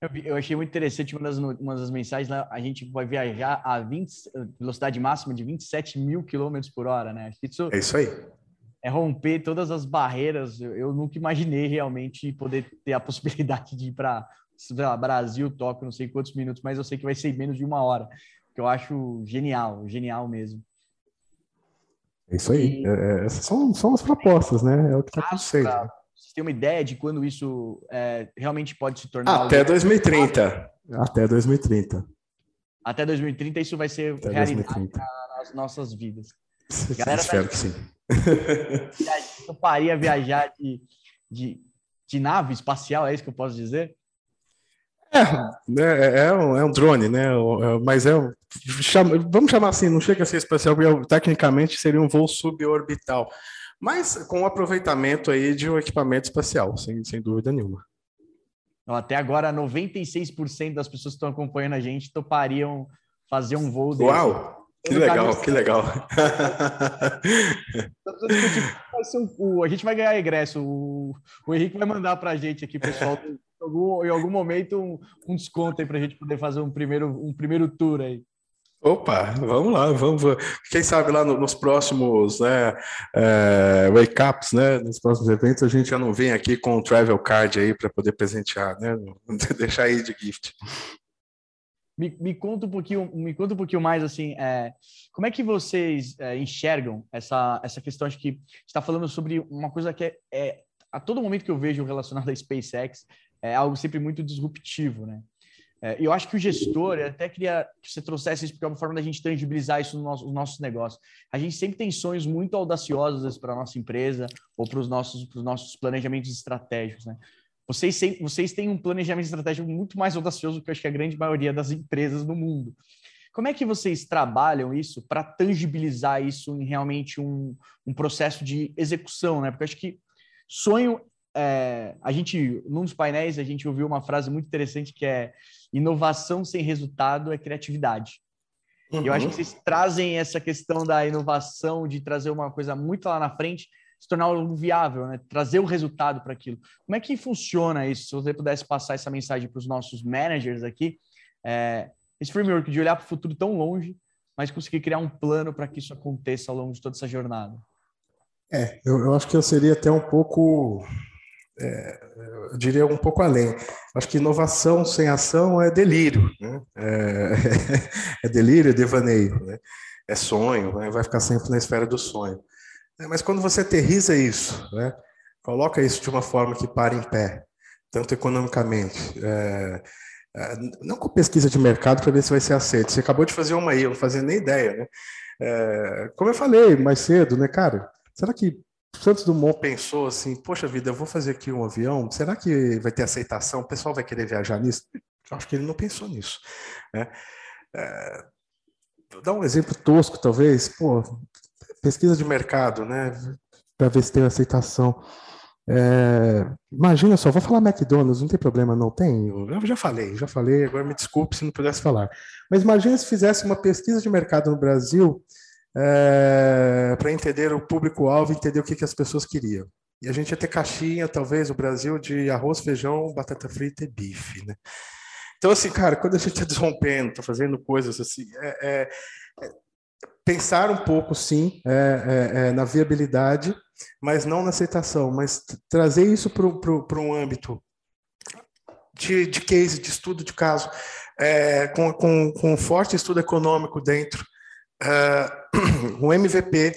Eu, eu achei muito interessante uma das, uma das mensagens lá, a gente vai viajar a 20, velocidade máxima de 27 mil quilômetros por hora, né? Isso é isso aí. É romper todas as barreiras. Eu, eu nunca imaginei realmente poder ter a possibilidade de ir para Brasil, Tóquio, não sei quantos minutos, mas eu sei que vai ser menos de uma hora que eu acho genial, genial mesmo. É isso aí. E... É, é, essas são, são as propostas, né? É o que está acontecendo. Você tem uma ideia de quando isso é, realmente pode se tornar? Até 2030. Até 2030. Até 2030 isso vai ser Até realidade 2030. nas nossas vidas. Galera, Espero tá... que sim. Eu faria viajar de, de, de nave espacial, é isso que eu posso dizer? É, é, é, um, é um drone, né? É, mas é chama, vamos chamar assim, não chega a ser espacial, porque tecnicamente seria um voo suborbital, mas com o aproveitamento aí de um equipamento espacial, sem, sem dúvida nenhuma. Até agora, 96% das pessoas que estão acompanhando a gente topariam fazer um voo desse. Uau! Que legal, que legal. a gente vai ganhar ingresso. O, o Henrique vai mandar para a gente aqui, pessoal, algum, em algum momento um, um desconto aí para a gente poder fazer um primeiro, um primeiro tour aí. Opa, vamos lá, vamos. Quem sabe lá no, nos próximos né, é, wake ups, né, nos próximos eventos, a gente já não vem aqui com o travel card aí para poder presentear, né? Deixar aí de gift. Me, me, conta um pouquinho, me conta um pouquinho mais assim, é, como é que vocês é, enxergam essa essa questão? Acho que está falando sobre uma coisa que é, é a todo momento que eu vejo relacionado à SpaceX é algo sempre muito disruptivo, né? É, eu acho que o gestor, eu até queria que você trouxesse isso, porque é uma forma da gente tangibilizar isso nos nosso, nossos negócios. A gente sempre tem sonhos muito audaciosos para a nossa empresa ou para os nossos, nossos planejamentos estratégicos, né? Vocês, sempre, vocês têm um planejamento estratégico muito mais audacioso que eu acho que a grande maioria das empresas no mundo. Como é que vocês trabalham isso para tangibilizar isso em realmente um, um processo de execução, né? Porque eu acho que sonho é, a gente, num dos painéis, a gente ouviu uma frase muito interessante que é inovação sem resultado é criatividade. Uhum. Eu acho que vocês trazem essa questão da inovação, de trazer uma coisa muito lá na frente, se tornar algo viável, né? trazer o resultado para aquilo. Como é que funciona isso? Se você pudesse passar essa mensagem para os nossos managers aqui, é, esse framework de olhar para o futuro tão longe, mas conseguir criar um plano para que isso aconteça ao longo de toda essa jornada. É, eu, eu acho que eu seria até um pouco é, eu diria um pouco além. Acho que inovação sem ação é delírio, né? é, é, delírio, é devaneio, né? é sonho, né? vai ficar sempre na esfera do sonho. É, mas quando você aterriza isso, né? coloca isso de uma forma que para em pé, tanto economicamente, é, é, não com pesquisa de mercado para ver se vai ser aceito. Você acabou de fazer uma aí, eu não fazia nem ideia, né? É, como eu falei mais cedo, né, cara? Será que Santos Dumont pensou assim: poxa vida, eu vou fazer aqui um avião, será que vai ter aceitação? O pessoal vai querer viajar nisso? Eu acho que ele não pensou nisso. Né? É, dar um exemplo tosco, talvez. Pô, pesquisa de mercado, né? Para ver se tem aceitação. É, imagina só, vou falar McDonald's, não tem problema, não tem? Eu já falei, já falei, agora me desculpe se não pudesse falar. Mas imagina se fizesse uma pesquisa de mercado no Brasil é, para entender o público-alvo, entender o que, que as pessoas queriam. E a gente ia ter caixinha, talvez, o Brasil, de arroz, feijão, batata frita e bife, né? Então, assim, cara, quando a gente está desrompendo, está fazendo coisas assim, é, é, é, pensar um pouco, sim, é, é, é, na viabilidade, mas não na aceitação, mas trazer isso para um âmbito de, de case, de estudo de caso, com, com, com um forte estudo econômico dentro, uh, um MVP,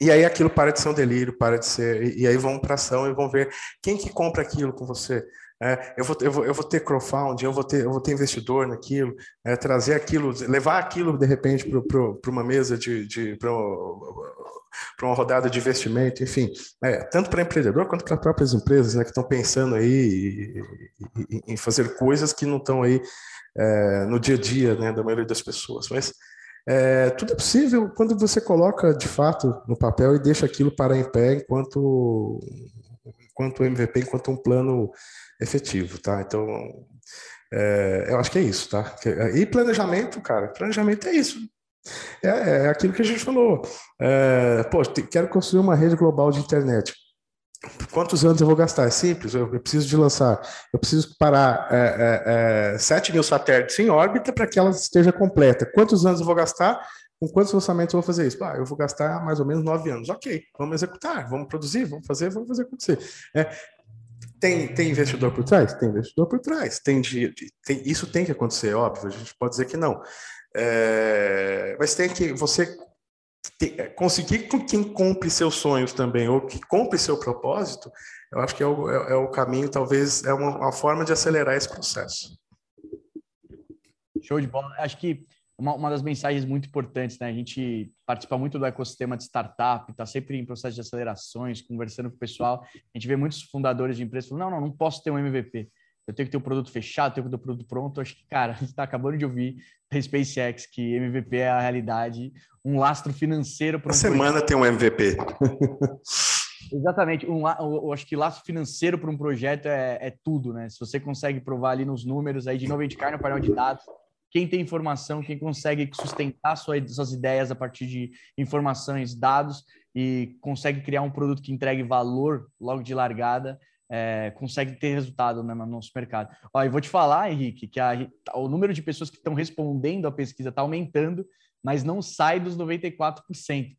e aí aquilo para de ser um delírio, para de ser. E, aí vão para ação e vão ver quem que compra aquilo com você. É, eu, vou, eu, vou, eu vou ter crowdfunding, eu vou ter, eu vou ter investidor naquilo, é, trazer aquilo, levar aquilo de repente para uma mesa de, de para uma rodada de investimento, enfim, é, tanto para empreendedor quanto para próprias empresas né, que estão pensando aí em fazer coisas que não estão aí é, no dia a dia né, da maioria das pessoas. Mas é, tudo é possível quando você coloca de fato no papel e deixa aquilo parar em pé enquanto enquanto MVP, enquanto um plano efetivo, tá? Então, é, eu acho que é isso, tá? E planejamento, cara, planejamento é isso. É, é aquilo que a gente falou. É, pô, quero construir uma rede global de internet. Quantos anos eu vou gastar? É simples, eu, preciso de lançar, eu preciso parar é, é, 7 é, mil satélites em órbita para que ela esteja completa. Quantos anos eu vou gastar? Com quantos orçamentos eu vou fazer isso? Ah, eu vou gastar mais ou menos nove anos. Ok, vamos executar, vamos produzir, vamos fazer, vamos fazer acontecer. É, tem, tem investidor por trás? Tem investidor por trás. Tem, tem, isso tem que acontecer, óbvio, a gente pode dizer que não. É, mas tem que você conseguir com quem compre seus sonhos também, ou que compre seu propósito, eu acho que é o, é, é o caminho, talvez, é uma, uma, forma de acelerar esse processo. Show de bola. Acho que uma, uma das mensagens muito importantes, né? A gente participa muito do ecossistema de startup, está sempre em processo de acelerações, conversando com o pessoal. A gente vê muitos fundadores de empresas falando: não, não, não posso ter um MVP eu tenho que ter o um produto fechado, tenho que ter o um produto pronto. Acho que, cara, a gente está acabando de ouvir da SpaceX que MVP é a realidade, um lastro financeiro para um semana projeto. tem um MVP. Exatamente. Um, eu acho que lastro financeiro para um projeto é, é, tudo, né? Se você consegue provar ali nos números, aí de novo a gente cai no painel de dados. Quem tem informação, quem consegue sustentar suas, suas ideias a partir de informações, dados e consegue criar um produto que entregue valor logo de largada, é, consegue ter resultado né, no nosso mercado. Ó, eu vou te falar, Henrique, que a, o número de pessoas que estão respondendo à pesquisa está aumentando, mas não sai dos 94%.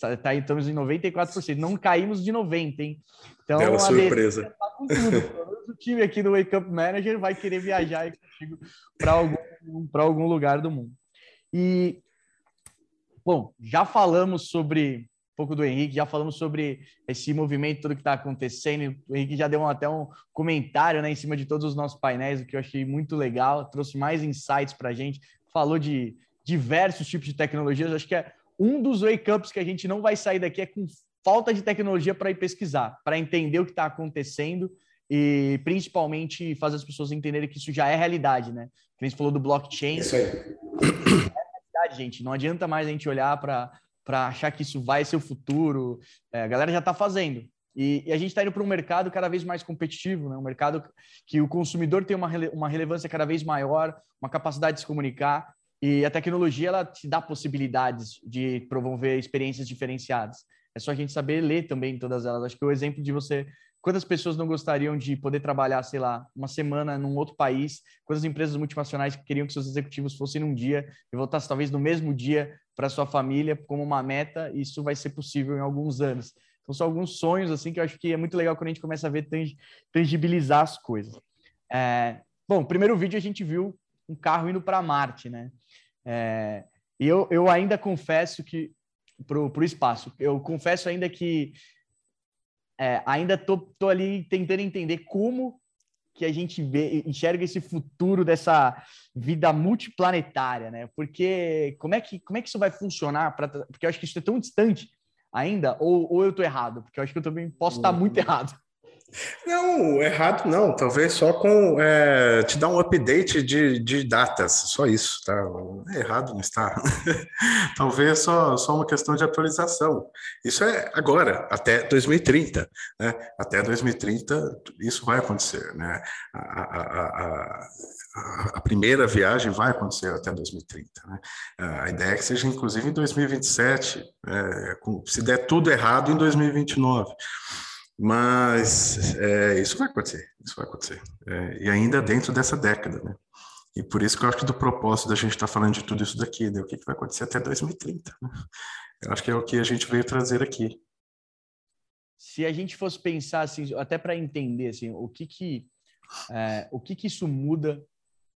Tá, tá, estamos em 94%, não caímos de 90%, hein? Então, Bela surpresa. Tá com tudo. o time aqui do Wake Up Manager vai querer viajar para algum, algum lugar do mundo. E, bom, já falamos sobre pouco do Henrique, já falamos sobre esse movimento todo que está acontecendo. O Henrique já deu um, até um comentário né, em cima de todos os nossos painéis, o que eu achei muito legal, trouxe mais insights para a gente, falou de diversos tipos de tecnologias. Acho que é um dos wake-ups que a gente não vai sair daqui é com falta de tecnologia para ir pesquisar, para entender o que está acontecendo e principalmente fazer as pessoas entenderem que isso já é realidade, né? A gente falou do blockchain. Isso aí. É realidade, gente. Não adianta mais a gente olhar para para achar que isso vai ser o futuro. É, a galera já está fazendo. E, e, a gente está indo para um mercado cada vez mais competitivo, né? um mercado que o consumidor tem uma, rele uma relevância cada vez maior, uma capacidade de se comunicar, e a tecnologia ela te dá possibilidades de promover experiências diferenciadas. É só a gente saber ler também todas elas. Acho que o exemplo de você Quantas pessoas não gostariam de poder trabalhar, sei lá, uma semana num outro país? Quantas empresas multinacionais queriam que seus executivos fossem num dia e voltassem talvez no mesmo dia para sua família como uma meta? Isso vai ser possível em alguns anos. Então são alguns sonhos assim que eu acho que é muito legal quando a gente começa a ver tangibilizar as coisas. É, bom, primeiro vídeo a gente viu um carro indo para Marte, né? É, e eu, eu ainda confesso que para o espaço, eu confesso ainda que é, ainda tô, tô ali tentando entender como que a gente vê, enxerga esse futuro dessa vida multiplanetária, né? Porque como é que, como é que isso vai funcionar? Pra, porque eu acho que isso é tão distante ainda, ou, ou eu tô errado? Porque eu acho que eu também posso estar muito errado. Não, errado não. Talvez só com é, te dar um update de, de datas, só isso, tá? É errado não está. Talvez só, só uma questão de atualização. Isso é agora, até 2030. Né? Até 2030 isso vai acontecer. Né? A, a, a, a primeira viagem vai acontecer até 2030. Né? A ideia é que seja inclusive em 2027, é, se der tudo errado em 2029. Mas é, isso vai acontecer, isso vai acontecer. É, e ainda dentro dessa década, né? E por isso que eu acho que do propósito da gente estar tá falando de tudo isso daqui, né? o que, que vai acontecer até 2030. Né? Eu acho que é o que a gente veio trazer aqui. Se a gente fosse pensar assim, até para entender assim, o que que é, o que que isso muda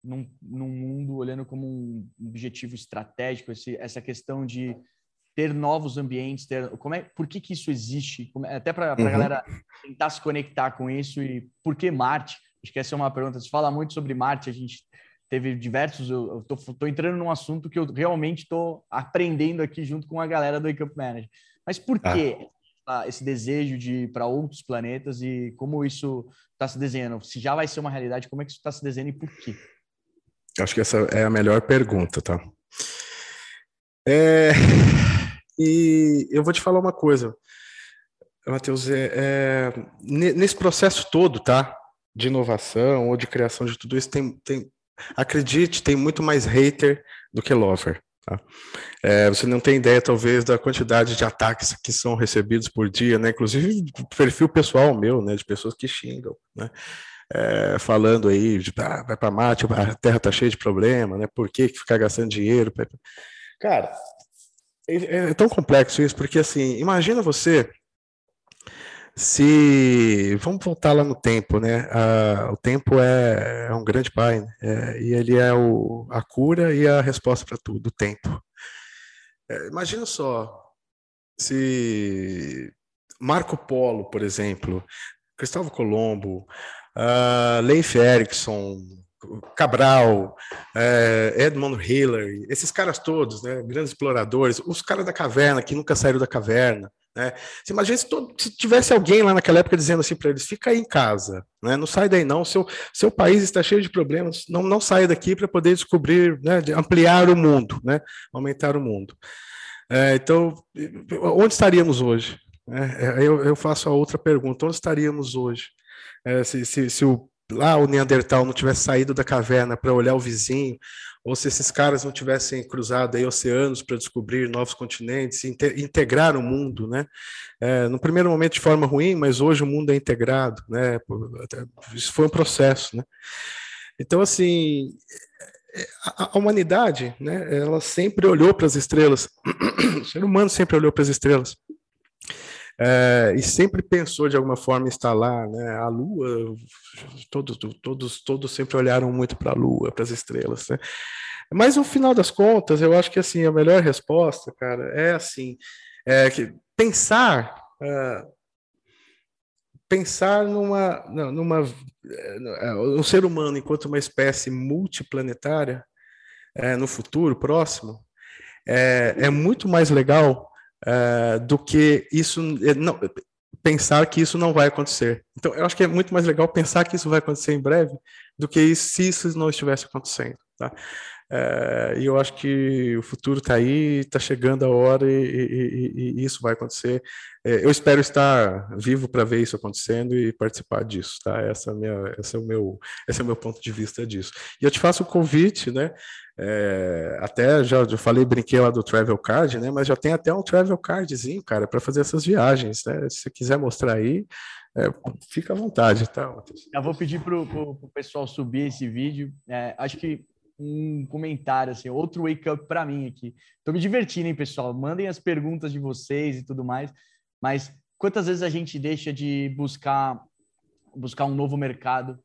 num, num mundo olhando como um objetivo estratégico, esse, essa questão de ter novos ambientes, ter como é, por que, que isso existe? Como, até para a uhum. galera tentar se conectar com isso e por que Marte? Acho que essa é uma pergunta. Se fala muito sobre Marte, a gente teve diversos. Eu estou entrando num assunto que eu realmente estou aprendendo aqui junto com a galera do Up Manager. Mas por ah. que esse desejo de ir para outros planetas e como isso está se desenhando? Se já vai ser uma realidade, como é que isso está se desenhando e por quê? Acho que essa é a melhor pergunta, tá? É, e eu vou te falar uma coisa. Matheus, é, é, nesse processo todo, tá? De inovação ou de criação de tudo isso, tem, tem acredite, tem muito mais hater do que lover. Tá? É, você não tem ideia, talvez, da quantidade de ataques que são recebidos por dia, né? Inclusive perfil pessoal meu, né? De pessoas que xingam, né? É, falando aí de ah, vai para Marte, a Terra está cheia de problema, né? Por que ficar gastando dinheiro? Cara, é, é tão complexo isso, porque assim, imagina você se vamos voltar lá no tempo, né? o tempo é, é, um grande pai, né? é, e ele é o, a cura e a resposta para tudo, o tempo. É, imagina só se Marco Polo, por exemplo, Cristóvão Colombo, uh, Leif Erikson, Cabral, é, Edmund Hillary, esses caras todos, né, grandes exploradores, os caras da caverna que nunca saíram da caverna, né? Você imagina se, todo, se, tivesse alguém lá naquela época dizendo assim para eles: fica aí em casa, né? não sai daí não, seu, seu país está cheio de problemas, não, não saia daqui para poder descobrir, né, ampliar o mundo, né? aumentar o mundo. É, então, onde estaríamos hoje? É, eu, eu, faço a outra pergunta: onde estaríamos hoje? É, se, se, se o, lá o Neandertal não tivesse saído da caverna para olhar o vizinho, ou se esses caras não tivessem cruzado aí oceanos para descobrir novos continentes, integrar o mundo, né? É, no primeiro momento de forma ruim, mas hoje o mundo é integrado, né? Isso foi um processo, né? Então, assim, a, a humanidade, né? Ela sempre olhou para as estrelas, o ser humano sempre olhou para as estrelas. É, e sempre pensou de alguma forma instalar né, a Lua. Todos, todos, todos sempre olharam muito para a Lua, para as estrelas. Né? Mas no final das contas, eu acho que assim a melhor resposta, cara, é assim, é que pensar, é, pensar numa, numa, é, um ser humano enquanto uma espécie multiplanetária é, no futuro próximo é, é muito mais legal uh, do que isso eh, não, pensar que isso não vai acontecer. Então, eu acho que é muito mais legal pensar que isso vai acontecer em breve do que isso, se isso não estivesse acontecendo. Tá? Uh, e eu acho que o futuro está aí, está chegando a hora e, e, e, e isso vai acontecer. Uh, eu espero estar vivo para ver isso acontecendo e participar disso, tá? Essa é, minha, esse, é o meu, esse é o meu ponto de vista disso. E eu te faço o convite, né? É, até já, já falei, brinquei lá do Travel Card, né? Mas já tem até um Travel Cardzinho, cara, para fazer essas viagens, né? Se você quiser mostrar aí, é, fica à vontade, tá? Eu vou pedir para o pessoal subir esse vídeo. É, acho que um comentário, assim, outro wake up para mim aqui. Tô me divertindo, hein, pessoal? Mandem as perguntas de vocês e tudo mais. Mas quantas vezes a gente deixa de buscar buscar um novo mercado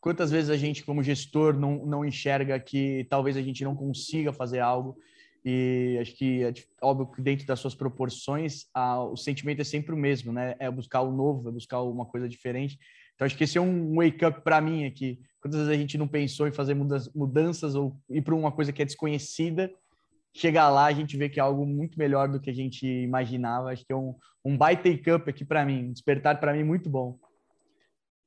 Quantas vezes a gente, como gestor, não, não enxerga que talvez a gente não consiga fazer algo? E acho que é óbvio que dentro das suas proporções, a, o sentimento é sempre o mesmo, né? É buscar o novo, é buscar uma coisa diferente. Então acho que esse é um wake up para mim aqui. Quantas vezes a gente não pensou em fazer mudanças ou ir para uma coisa que é desconhecida? Chegar lá, a gente vê que é algo muito melhor do que a gente imaginava. Acho que é um, um baita wake up aqui para mim, um despertar para mim muito bom.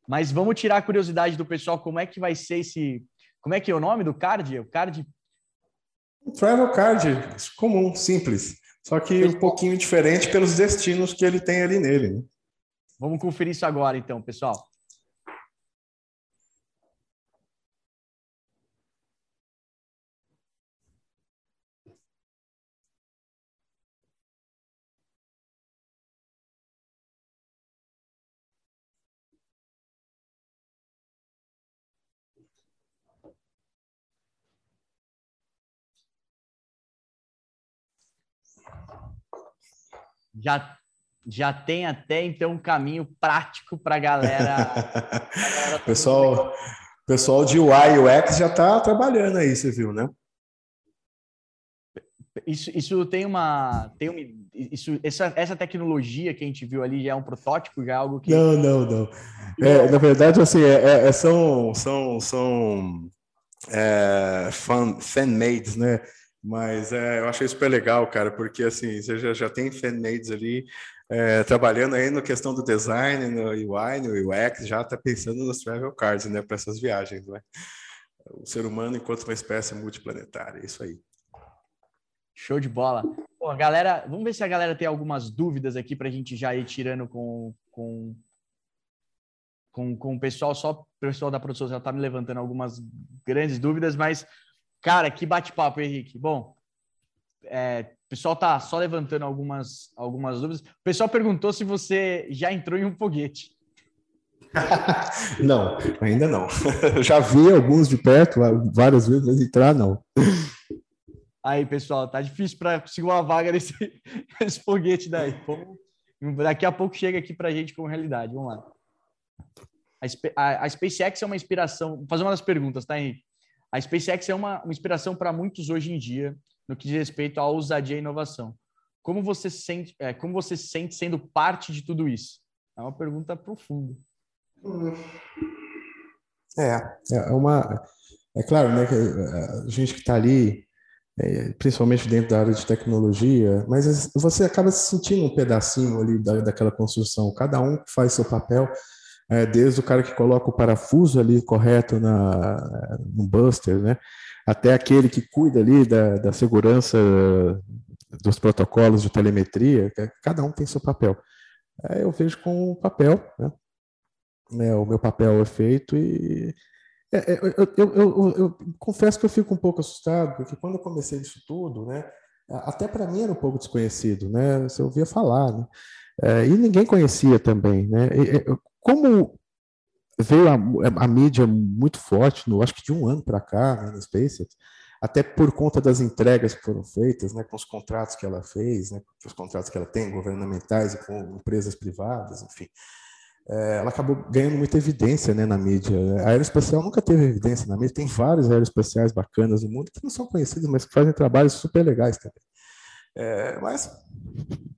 Mas vamos tirar a curiosidade do pessoal, como é que vai ser esse. Como é que é o nome do card? O card. Travel card, comum, simples. Só que um pouquinho diferente pelos destinos que ele tem ali nele. Né? Vamos conferir isso agora, então, pessoal. Já, já tem até então um caminho prático para a galera. pessoal, pessoal de UI UX já está trabalhando aí, você viu, né? Isso, isso tem uma. Tem uma isso, essa, essa tecnologia que a gente viu ali já é um protótipo, já é algo que. Não, não, não. É, na verdade, assim, é, é, é são, são, são é, fan, fan-made, né? Mas é, eu achei super legal, cara, porque assim, você já, já tem fanmades ali é, trabalhando aí na questão do design, no UI, no UX, já está pensando nos travel cards, né, para essas viagens, né? O ser humano enquanto uma espécie multiplanetária, é isso aí. Show de bola. Pô, galera, vamos ver se a galera tem algumas dúvidas aqui para a gente já ir tirando com, com, com, com o pessoal. Só o pessoal da produção já está me levantando algumas grandes dúvidas, mas, cara, que bate-papo, Henrique. Bom, é, o pessoal tá só levantando algumas, algumas dúvidas. O pessoal perguntou se você já entrou em um foguete. não, ainda não. já vi alguns de perto várias vezes, mas entrar não. Aí, pessoal, tá difícil para conseguir uma vaga nesse, nesse foguete daí. daqui a pouco chega aqui para a gente com realidade. Vamos lá. A, a, a, SpaceX é uma inspiração. Vou fazer uma das perguntas, tá, Henrique? A SpaceX é uma, uma inspiração para muitos hoje em dia no que diz respeito à ousadia e inovação. Como você sente, é, como você sente sendo parte de tudo isso? É uma pergunta profunda. É, é uma. É claro, né? Que a gente que está ali é, principalmente dentro da área de tecnologia, mas você acaba se sentindo um pedacinho ali da, daquela construção. Cada um faz seu papel, é, desde o cara que coloca o parafuso ali correto na, no buster, né, até aquele que cuida ali da, da segurança dos protocolos de telemetria. Cada um tem seu papel. É, eu vejo com o papel, né, é, o meu papel é feito e é, é eu, eu, eu, eu, confesso que eu fico um pouco assustado, porque quando eu comecei isso tudo, né, até para mim era um pouco desconhecido, né, você ouvia falar, né, é, e ninguém conhecia também, né, e, como veio a, a, mídia muito forte, no, acho que de um ano para cá, né, na SpaceX, até por conta das entregas que foram feitas, né, com os contratos que ela fez, né, com os contratos que ela tem, governamentais e com empresas privadas, enfim, é, ela acabou ganhando muita evidência né, na mídia. A aeroespacial nunca teve evidência na mídia. Tem vários aeroespaciais bacanas no mundo que não são conhecidos, mas que fazem trabalhos super legais também. É, mas,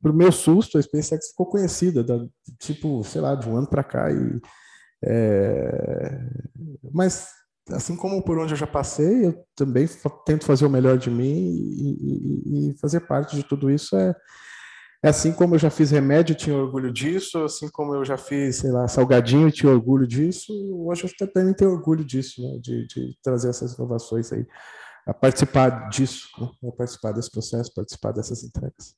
para o meu susto, a SpaceX ficou conhecida, da, tipo, sei lá, de um ano para cá. E, é, mas, assim como por onde eu já passei, eu também tento fazer o melhor de mim e, e, e fazer parte de tudo isso é é assim como eu já fiz remédio, tinha orgulho disso, assim como eu já fiz, sei lá, salgadinho, tinha orgulho disso, hoje eu também tenho orgulho disso, né? de, de, trazer essas inovações aí, a participar disso, né? a participar desse processo, participar dessas entregas.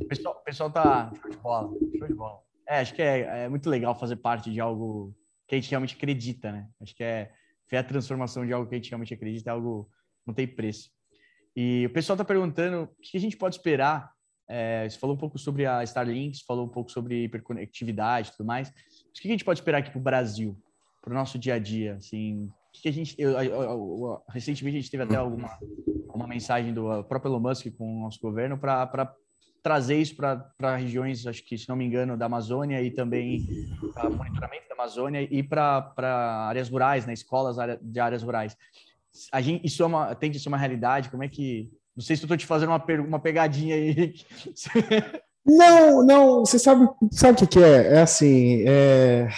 O pessoal, pessoal tá show de bola, show de bola. É, acho que é, é muito legal fazer parte de algo que a gente realmente acredita, né? Acho que é, é a transformação de algo que a gente realmente acredita, é algo não tem preço. E o pessoal está perguntando o que a gente pode esperar é, você falou um pouco sobre a Starlink, falou um pouco sobre hiperconectividade e tudo mais. O que a gente pode esperar aqui para o Brasil, para o nosso dia a dia? Assim, que a gente, eu, eu, eu, recentemente a gente teve até alguma uma mensagem do próprio Elon Musk com o nosso governo para trazer isso para regiões, acho que se não me engano, da Amazônia e também para monitoramento da Amazônia e para áreas rurais, né, escolas de áreas rurais. A gente, isso é uma, tem que ser uma realidade? Como é que não sei se eu estou te fazendo uma, uma pegadinha aí. Não, não, você sabe, sabe o que, que é? É assim, é...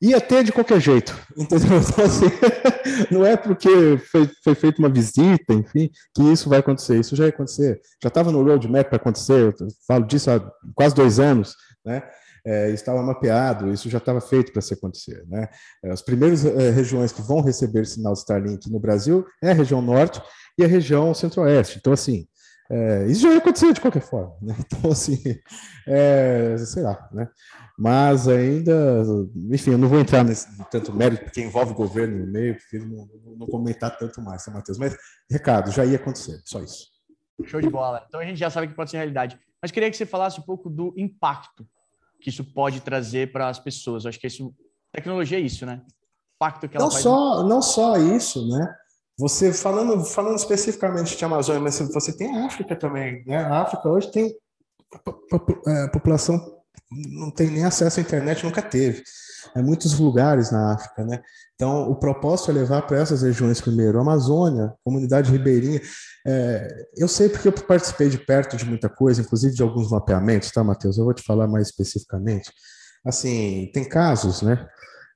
ia ter de qualquer jeito, entendeu? Então, assim, não é porque foi, foi feita uma visita, enfim, que isso vai acontecer. Isso já ia acontecer. Já estava no roadmap para acontecer, eu falo disso há quase dois anos, né? é, estava mapeado, isso já estava feito para se acontecer. Né? É, as primeiras é, regiões que vão receber sinal Starlink no Brasil é a região norte e a região centro-oeste. Então, assim, é, isso já ia acontecer de qualquer forma. Né? Então, assim, é, sei lá, né? Mas ainda, enfim, eu não vou entrar nesse tanto mérito, porque envolve o governo no meio, prefiro não, não comentar tanto mais, tá, Matheus? Mas, recado, já ia acontecer, só isso. Show de bola. Então a gente já sabe que pode ser realidade. Mas queria que você falasse um pouco do impacto que isso pode trazer para as pessoas. Eu acho que isso, tecnologia é isso, né? Impacto que ela não faz... só não só isso, né? Você falando falando especificamente de Amazônia, mas você tem a África também, né? A África hoje tem a é, população não tem nem acesso à internet, nunca teve. É muitos lugares na África, né? Então, o propósito é levar para essas regiões primeiro, Amazônia, comunidade ribeirinha. É, eu sei porque eu participei de perto de muita coisa, inclusive de alguns mapeamentos, tá, Matheus? Eu vou te falar mais especificamente. Assim, tem casos, né?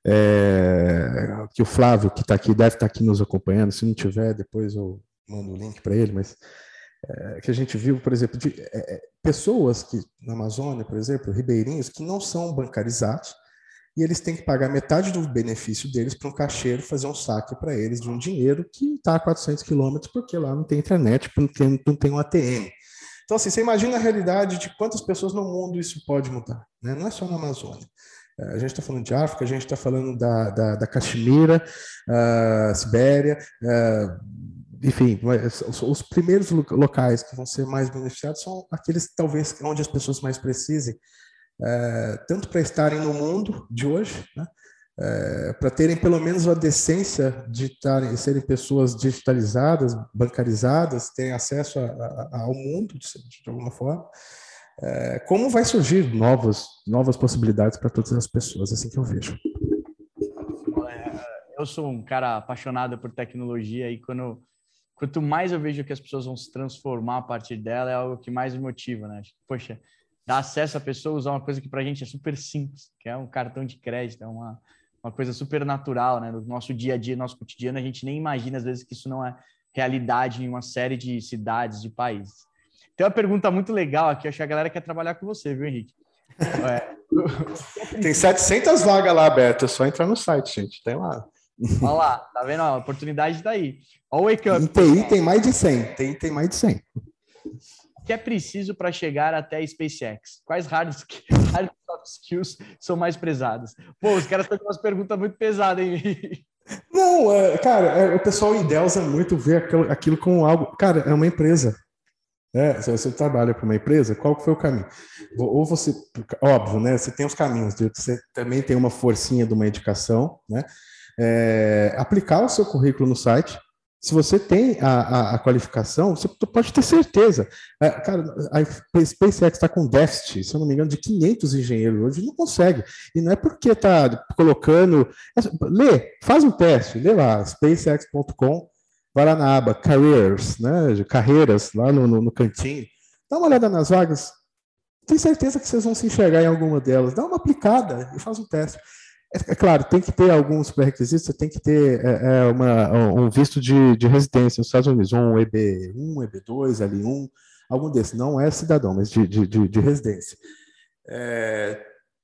É, que o Flávio, que está aqui, deve estar tá aqui nos acompanhando. Se não tiver, depois eu mando o link para ele, mas é, que a gente viu, por exemplo, de é, é pessoas que na Amazônia, por exemplo, ribeirinhos, que não são bancarizados, e eles têm que pagar metade do benefício deles para um caixeiro fazer um saque para eles de um dinheiro que está a 400 quilômetros, porque lá não tem internet, não tem, não tem um ATM. Então, assim, você imagina a realidade de quantas pessoas no mundo isso pode mudar. Né? Não é só na Amazônia. A gente está falando de África, a gente está falando da, da, da Caxemira, Sibéria, enfim, os, primeiros locais que vão ser mais beneficiados são aqueles, talvez, onde as pessoas mais precisem, é, tanto para estarem no mundo de hoje, né, é, para terem pelo menos a decência de tarem, serem pessoas digitalizadas, bancarizadas, terem acesso a, a, ao mundo de, de alguma forma. É, como vai surgir novas, novas possibilidades para todas as pessoas, assim que eu vejo. Eu sou um cara apaixonado por tecnologia e quando quanto mais eu vejo que as pessoas vão se transformar a partir dela, é algo que mais me motiva, né? Poxa, dar acesso a pessoa usar uma coisa que para a gente é super simples, que é um cartão de crédito, é uma, uma coisa super natural, né? No nosso dia a dia, nosso cotidiano, a gente nem imagina às vezes que isso não é realidade em uma série de cidades, de países. Tem uma pergunta muito legal aqui, acho que a galera quer trabalhar com você, viu, Henrique? É. Tem 700 vagas lá abertas, é só entrar no site, gente. Tem lá. Olha lá, tá vendo? A oportunidade está aí. Olha o Wake Up. Em TI tem mais de 100. TI tem mais de 100. O que é preciso para chegar até a SpaceX? Quais hard, hard skills são mais prezados? Pô, os caras estão com umas perguntas muito pesadas, hein? Não, é, cara, é, o pessoal endeusa muito ver aquilo, aquilo como algo. Cara, é uma empresa. É, se você trabalha para uma empresa, qual foi o caminho? Ou você, óbvio, né? Você tem os caminhos, você também tem uma forcinha de uma indicação, né? é, aplicar o seu currículo no site. Se você tem a, a, a qualificação, você pode ter certeza. É, cara, a SpaceX está com déficit, se eu não me engano, de 500 engenheiros hoje, não consegue. E não é porque está colocando. É, lê, faz um teste, lê lá, spacex.com, vai lá na aba Careers, né, de carreiras, lá no, no, no cantinho, dá uma olhada nas vagas, tenho certeza que vocês vão se enxergar em alguma delas. Dá uma aplicada e faz um teste. É, é, claro, tem que ter alguns pré-requisitos, você tem que ter é, é uma, um visto de, de residência nos Estados Unidos, um EB1, EB2, L1, algum desses. Não é cidadão, mas de, de, de, residência. É,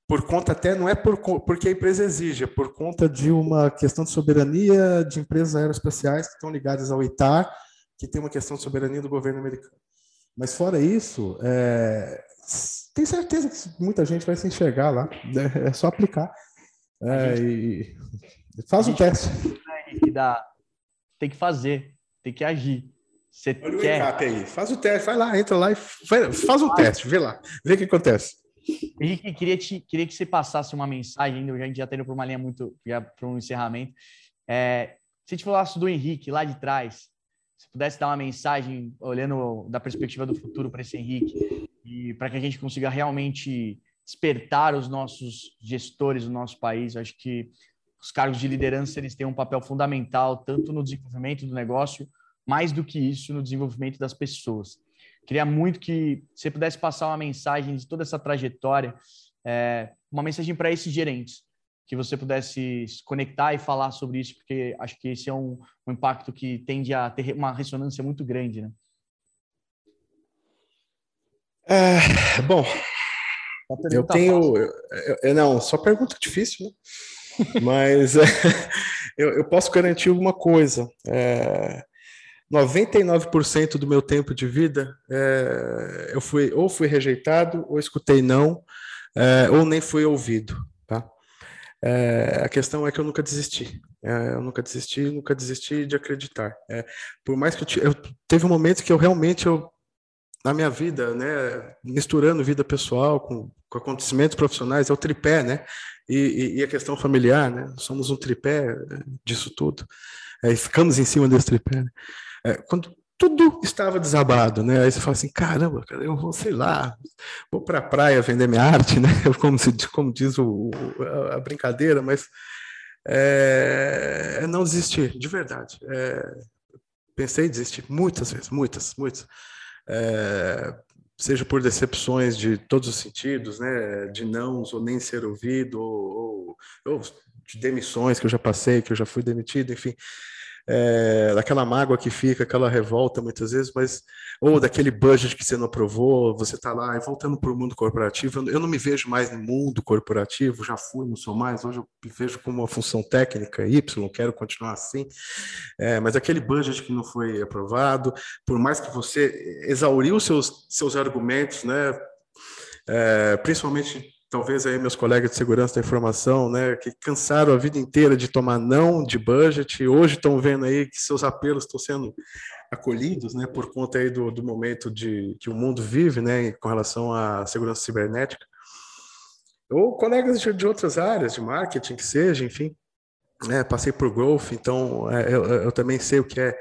por conta até, não é por, porque a empresa exige, é por conta de uma questão de soberania de empresas aeroespaciais que estão ligadas ao ITAR, que tem uma questão de soberania do governo americano. Mas fora isso, é, tem certeza que muita gente vai se enxergar lá, é só aplicar. É, gente, e faz o um teste. E dá, tem que fazer, tem que agir. Você Olha quer... o aí, faz o teste, vai lá, entra lá e faz, faz um teste, vê lá, vê o que acontece. Henrique, queria, te, queria que você passasse uma mensagem, a gente já está indo para uma linha muito, para um encerramento. É, se gente falasse do Henrique lá de trás, se pudesse dar uma mensagem olhando da perspectiva do futuro para esse Henrique e para que a gente consiga realmente despertar os nossos gestores do nosso país. Acho que os cargos de liderança eles têm um papel fundamental tanto no desenvolvimento do negócio, mais do que isso no desenvolvimento das pessoas. Queria muito que você pudesse passar uma mensagem de toda essa trajetória, é, uma mensagem para esses gerentes, que você pudesse se conectar e falar sobre isso, porque acho que esse é um, um impacto que tende a ter uma ressonância muito grande, né? É, bom, eu tenho. Eu, eu, não, só pergunta difícil, né? Mas é, eu, eu, posso garantir alguma coisa. É, 99% do meu tempo de vida é, eu fui ou fui rejeitado, ou escutei não, é, ou nem fui ouvido. Tá? É, a questão é que eu nunca desisti. É, eu nunca desisti, nunca desisti de acreditar. É, por mais que eu, eu teve um momento que eu realmente eu na minha vida, né, misturando vida pessoal com, com acontecimentos profissionais, é o tripé, né, e, e, a questão familiar, né, somos um tripé disso tudo, é, ficamos em cima desse tripé. Né? É, quando tudo estava desabado, né, aí você fala assim, caramba, cara, eu vou, sei lá, vou para a praia vender minha arte, né, como, se, como diz o, a, brincadeira, mas é, é, não desistir, de verdade. É, pensei em desistir muitas vezes, muitas, muitas é, seja por decepções de todos os sentidos, né, de nãos ou nem ser ouvido, ou, ou, ou, de demissões que eu já passei, que eu já fui demitido, enfim. É, daquela mágoa que fica, aquela revolta muitas vezes, mas ou daquele budget que você não aprovou, você está lá e voltando para o mundo corporativo. Eu não me vejo mais no mundo corporativo, já fui, não sou mais. Hoje eu me vejo como uma função técnica Y, quero continuar assim. É, mas aquele budget que não foi aprovado, por mais que você exauriu seus seus argumentos, né? É, principalmente talvez aí meus colegas de segurança da informação, né, que cansaram a vida inteira de tomar não de budget, hoje estão vendo aí que seus apelos estão sendo acolhidos, né, por conta aí do, do momento de que o mundo vive, né, com relação à segurança cibernética, ou colegas de, de outras áreas, de marketing, que seja, enfim, né, passei por growth, então é, eu, eu, também sei o que é,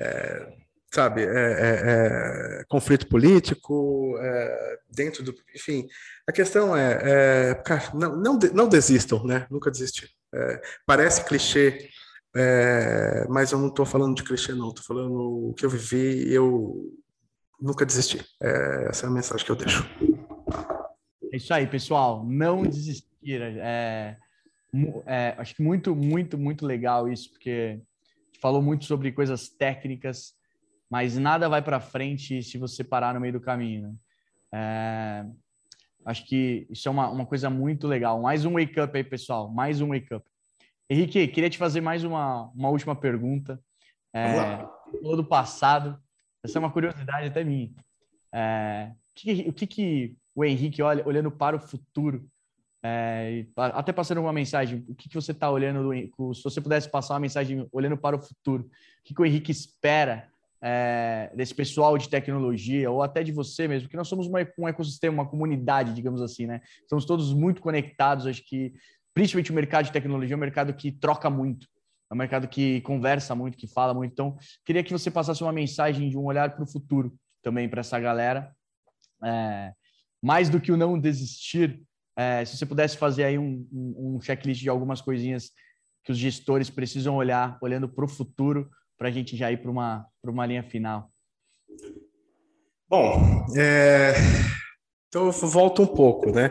é sabe, é, é, é, conflito político, é, dentro do. Enfim, a questão é, é cara, não, não, não desistam, né? Nunca desistir. É, parece clichê, mas eu não estou falando de clichê, não. Estou falando o que eu vivi e eu nunca desisti. essa é a mensagem que eu deixo. É isso aí, pessoal. Não desistir. acho que muito, muito, muito legal isso, porque falou muito sobre coisas técnicas mas nada vai para frente se você parar no meio do caminho. Né? É, acho que isso é uma, uma coisa muito legal. Mais um wake up aí, pessoal. Mais um wake up. Henrique, queria te fazer mais uma, uma última pergunta. É, do passado. Essa é uma curiosidade até minha. É, o, que, o que, que o Henrique olha olhando para o futuro? É, até passando uma mensagem, o que, que você está olhando? Do, se você pudesse passar uma mensagem olhando para o futuro, o que, que o Henrique espera é, desse pessoal de tecnologia, ou até de você mesmo, que nós somos uma, um ecossistema, uma comunidade, digamos assim, né? Estamos todos muito conectados, acho que principalmente o mercado de tecnologia é um mercado que troca muito, é um mercado que conversa muito, que fala muito. Então, queria que você passasse uma mensagem de um olhar para o futuro também para essa galera. É, mais do que o não desistir, é, se você pudesse fazer aí um, um, um checklist de algumas coisinhas que os gestores precisam olhar, olhando para o futuro, para a gente já ir para uma, uma linha final? Bom, é... então eu volto um pouco, né?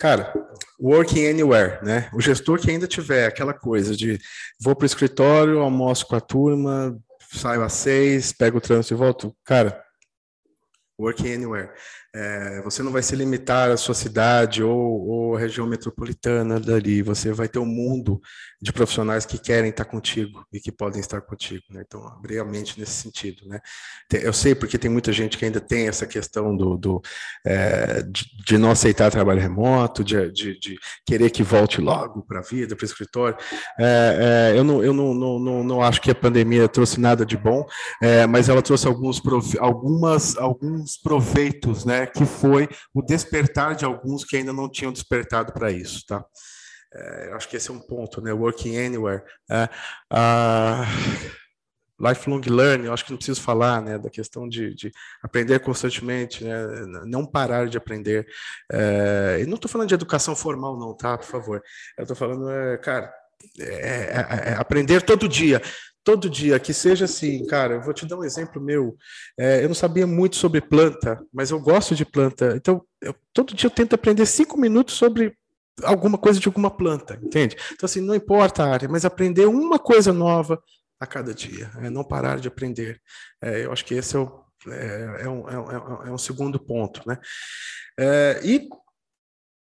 Cara, working anywhere, né? O gestor que ainda tiver aquela coisa de vou para o escritório, almoço com a turma, saio às seis, pego o trânsito e volto. Cara, working anywhere. É, você não vai se limitar à sua cidade ou, ou região metropolitana dali, você vai ter um mundo de profissionais que querem estar contigo e que podem estar contigo, né? Então, abrir a mente nesse sentido, né? Eu sei porque tem muita gente que ainda tem essa questão do, do é, de, de, não aceitar trabalho remoto, de, de, de querer que volte logo para a vida, para o escritório. É, é, eu não, eu não, não, não, não, acho que a pandemia trouxe nada de bom, é, mas ela trouxe alguns, algumas, alguns proveitos, né? Que foi o despertar de alguns que ainda não tinham despertado para isso, tá? É, acho que esse é um ponto, né? Working anywhere. É, lifelong learning, acho que não preciso falar, né? Da questão de, de aprender constantemente, né? Não parar de aprender. É, e não estou falando de educação formal, não, tá? Por favor. Eu estou falando, é, cara, é, é, é, aprender todo dia todo dia, que seja assim, cara, eu vou te dar um exemplo meu. É, eu não sabia muito sobre planta, mas eu gosto de planta. Então, eu, todo dia eu tento aprender cinco minutos sobre alguma coisa de alguma planta, entende? Então, assim, não importa a área, mas aprender uma coisa nova a cada dia, é não parar de aprender. É, eu acho que esse é, o, é, é um, é, é um segundo ponto, né? E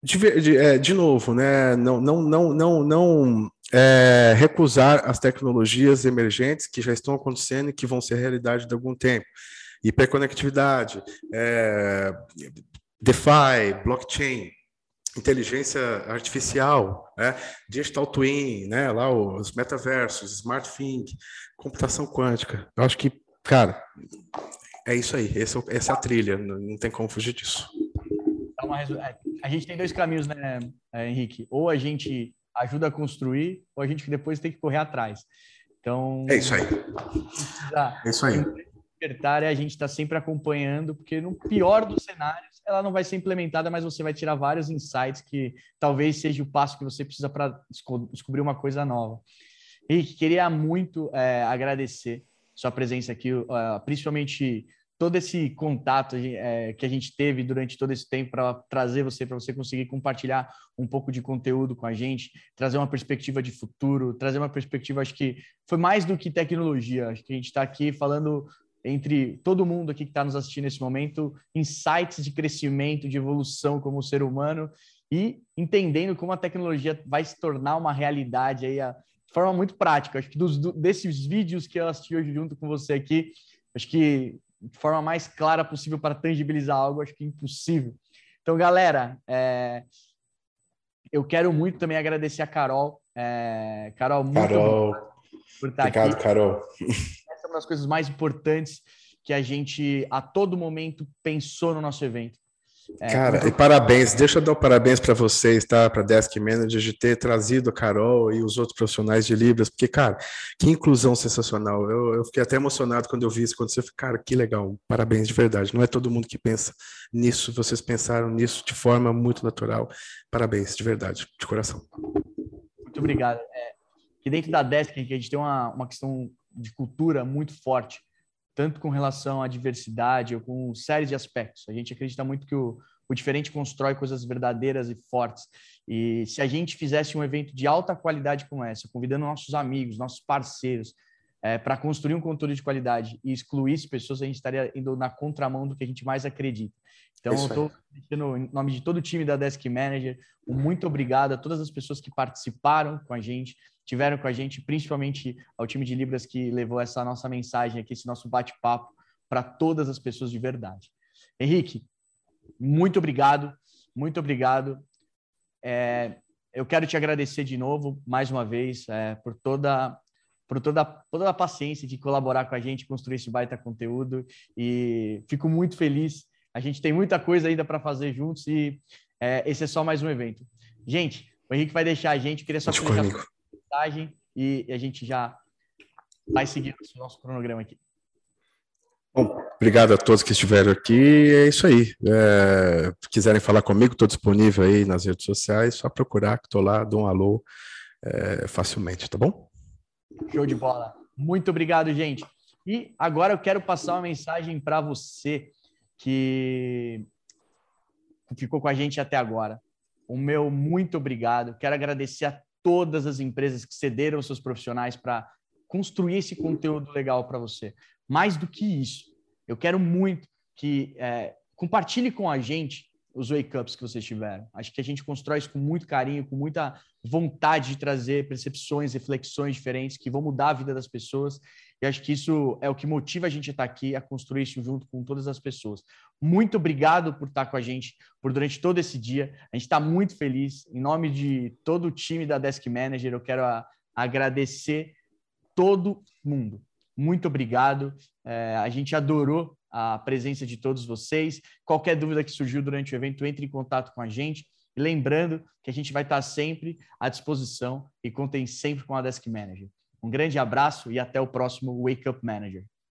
de, de, é, de, novo, né? Não, não, não, não, não é, recusar as tecnologias emergentes que já estão acontecendo e que vão ser realidade de algum tempo. Hiperconectividade, é, DeFi, blockchain, inteligência artificial, né? digital twin, né? lá os metaversos, smart thing, computação quântica. Eu acho que, cara, é isso aí. Essa, é essa é a trilha, não tem como fugir disso. É, a gente tem dois caminhos, né, Henrique? Ou a gente ajuda a construir, ou a gente depois tem que correr atrás. Então. É isso aí. É isso aí. É a gente está sempre acompanhando, porque no pior dos cenários, ela não vai ser implementada, mas você vai tirar vários insights que talvez seja o passo que você precisa para descobrir uma coisa nova. Henrique, queria muito é, agradecer sua presença aqui, uh, principalmente todo esse contato é, que a gente teve durante todo esse tempo para trazer você, para você conseguir compartilhar um pouco de conteúdo com a gente, trazer uma perspectiva de futuro, trazer uma perspectiva, acho que foi mais do que tecnologia, acho que a gente está aqui falando entre todo mundo aqui que está nos assistindo nesse momento, insights de crescimento, de evolução como ser humano e entendendo como a tecnologia vai se tornar uma realidade aí a, de forma muito prática. Acho que dos, desses vídeos que eu assisti hoje junto com você aqui, acho que de forma mais clara possível para tangibilizar algo, acho que é impossível. Então, galera, é... eu quero muito também agradecer a Carol. É... Carol, muito Carol. por estar obrigado, aqui. Carol. Essa é uma das coisas mais importantes que a gente, a todo momento, pensou no nosso evento. É, Cara, e parabéns, deixa eu dar um parabéns para vocês, tá? Para Desk Manager de ter trazido a Carol e os outros profissionais de Libras, porque, cara, que inclusão sensacional. Eu, eu fiquei até emocionado quando eu vi isso acontecer. Cara, que legal, parabéns de verdade. Não é todo mundo que pensa nisso, vocês pensaram nisso de forma muito natural. Parabéns, de verdade, de coração. Muito obrigado. É, que dentro da Desk a gente tem uma, uma questão de cultura muito forte tanto com relação à diversidade ou com séries de aspectos. A gente acredita muito que o, o diferente constrói coisas verdadeiras e fortes. E se a gente fizesse um evento de alta qualidade como essa, convidando nossos amigos, nossos parceiros, é, para construir um conteúdo de qualidade e excluísse pessoas, a gente estaria indo na contramão do que a gente mais acredita. Então, eu estou deixando, em nome de todo o time da Desk Manager, um muito obrigado a todas as pessoas que participaram com a gente, tiveram com a gente, principalmente ao time de Libras que levou essa nossa mensagem aqui, esse nosso bate-papo para todas as pessoas de verdade. Henrique, muito obrigado, muito obrigado. É, eu quero te agradecer de novo, mais uma vez, é, por toda por toda, toda a paciência de colaborar com a gente, construir esse baita conteúdo e fico muito feliz. A gente tem muita coisa ainda para fazer juntos e é, esse é só mais um evento. Gente, o Henrique vai deixar a gente, queria só deixar mensagem e a gente já vai seguir o nosso cronograma aqui. Bom, obrigado a todos que estiveram aqui. É isso aí. É, se quiserem falar comigo, estou disponível aí nas redes sociais. Só procurar que estou lá, dou um alô é, facilmente, tá bom? Show de bola. Muito obrigado, gente. E agora eu quero passar uma mensagem para você que ficou com a gente até agora. O meu muito obrigado. Quero agradecer a todas as empresas que cederam seus profissionais para construir esse conteúdo legal para você. Mais do que isso, eu quero muito que é, compartilhe com a gente os wake-ups que vocês tiveram. Acho que a gente constrói isso com muito carinho, com muita vontade de trazer percepções, reflexões diferentes que vão mudar a vida das pessoas. E acho que isso é o que motiva a gente a estar aqui, a construir isso junto com todas as pessoas. Muito obrigado por estar com a gente por durante todo esse dia. A gente está muito feliz. Em nome de todo o time da Desk Manager, eu quero a, agradecer todo mundo. Muito obrigado. É, a gente adorou a presença de todos vocês. Qualquer dúvida que surgiu durante o evento, entre em contato com a gente. E lembrando que a gente vai estar sempre à disposição e contem sempre com a Desk Manager. Um grande abraço e até o próximo Wake Up Manager.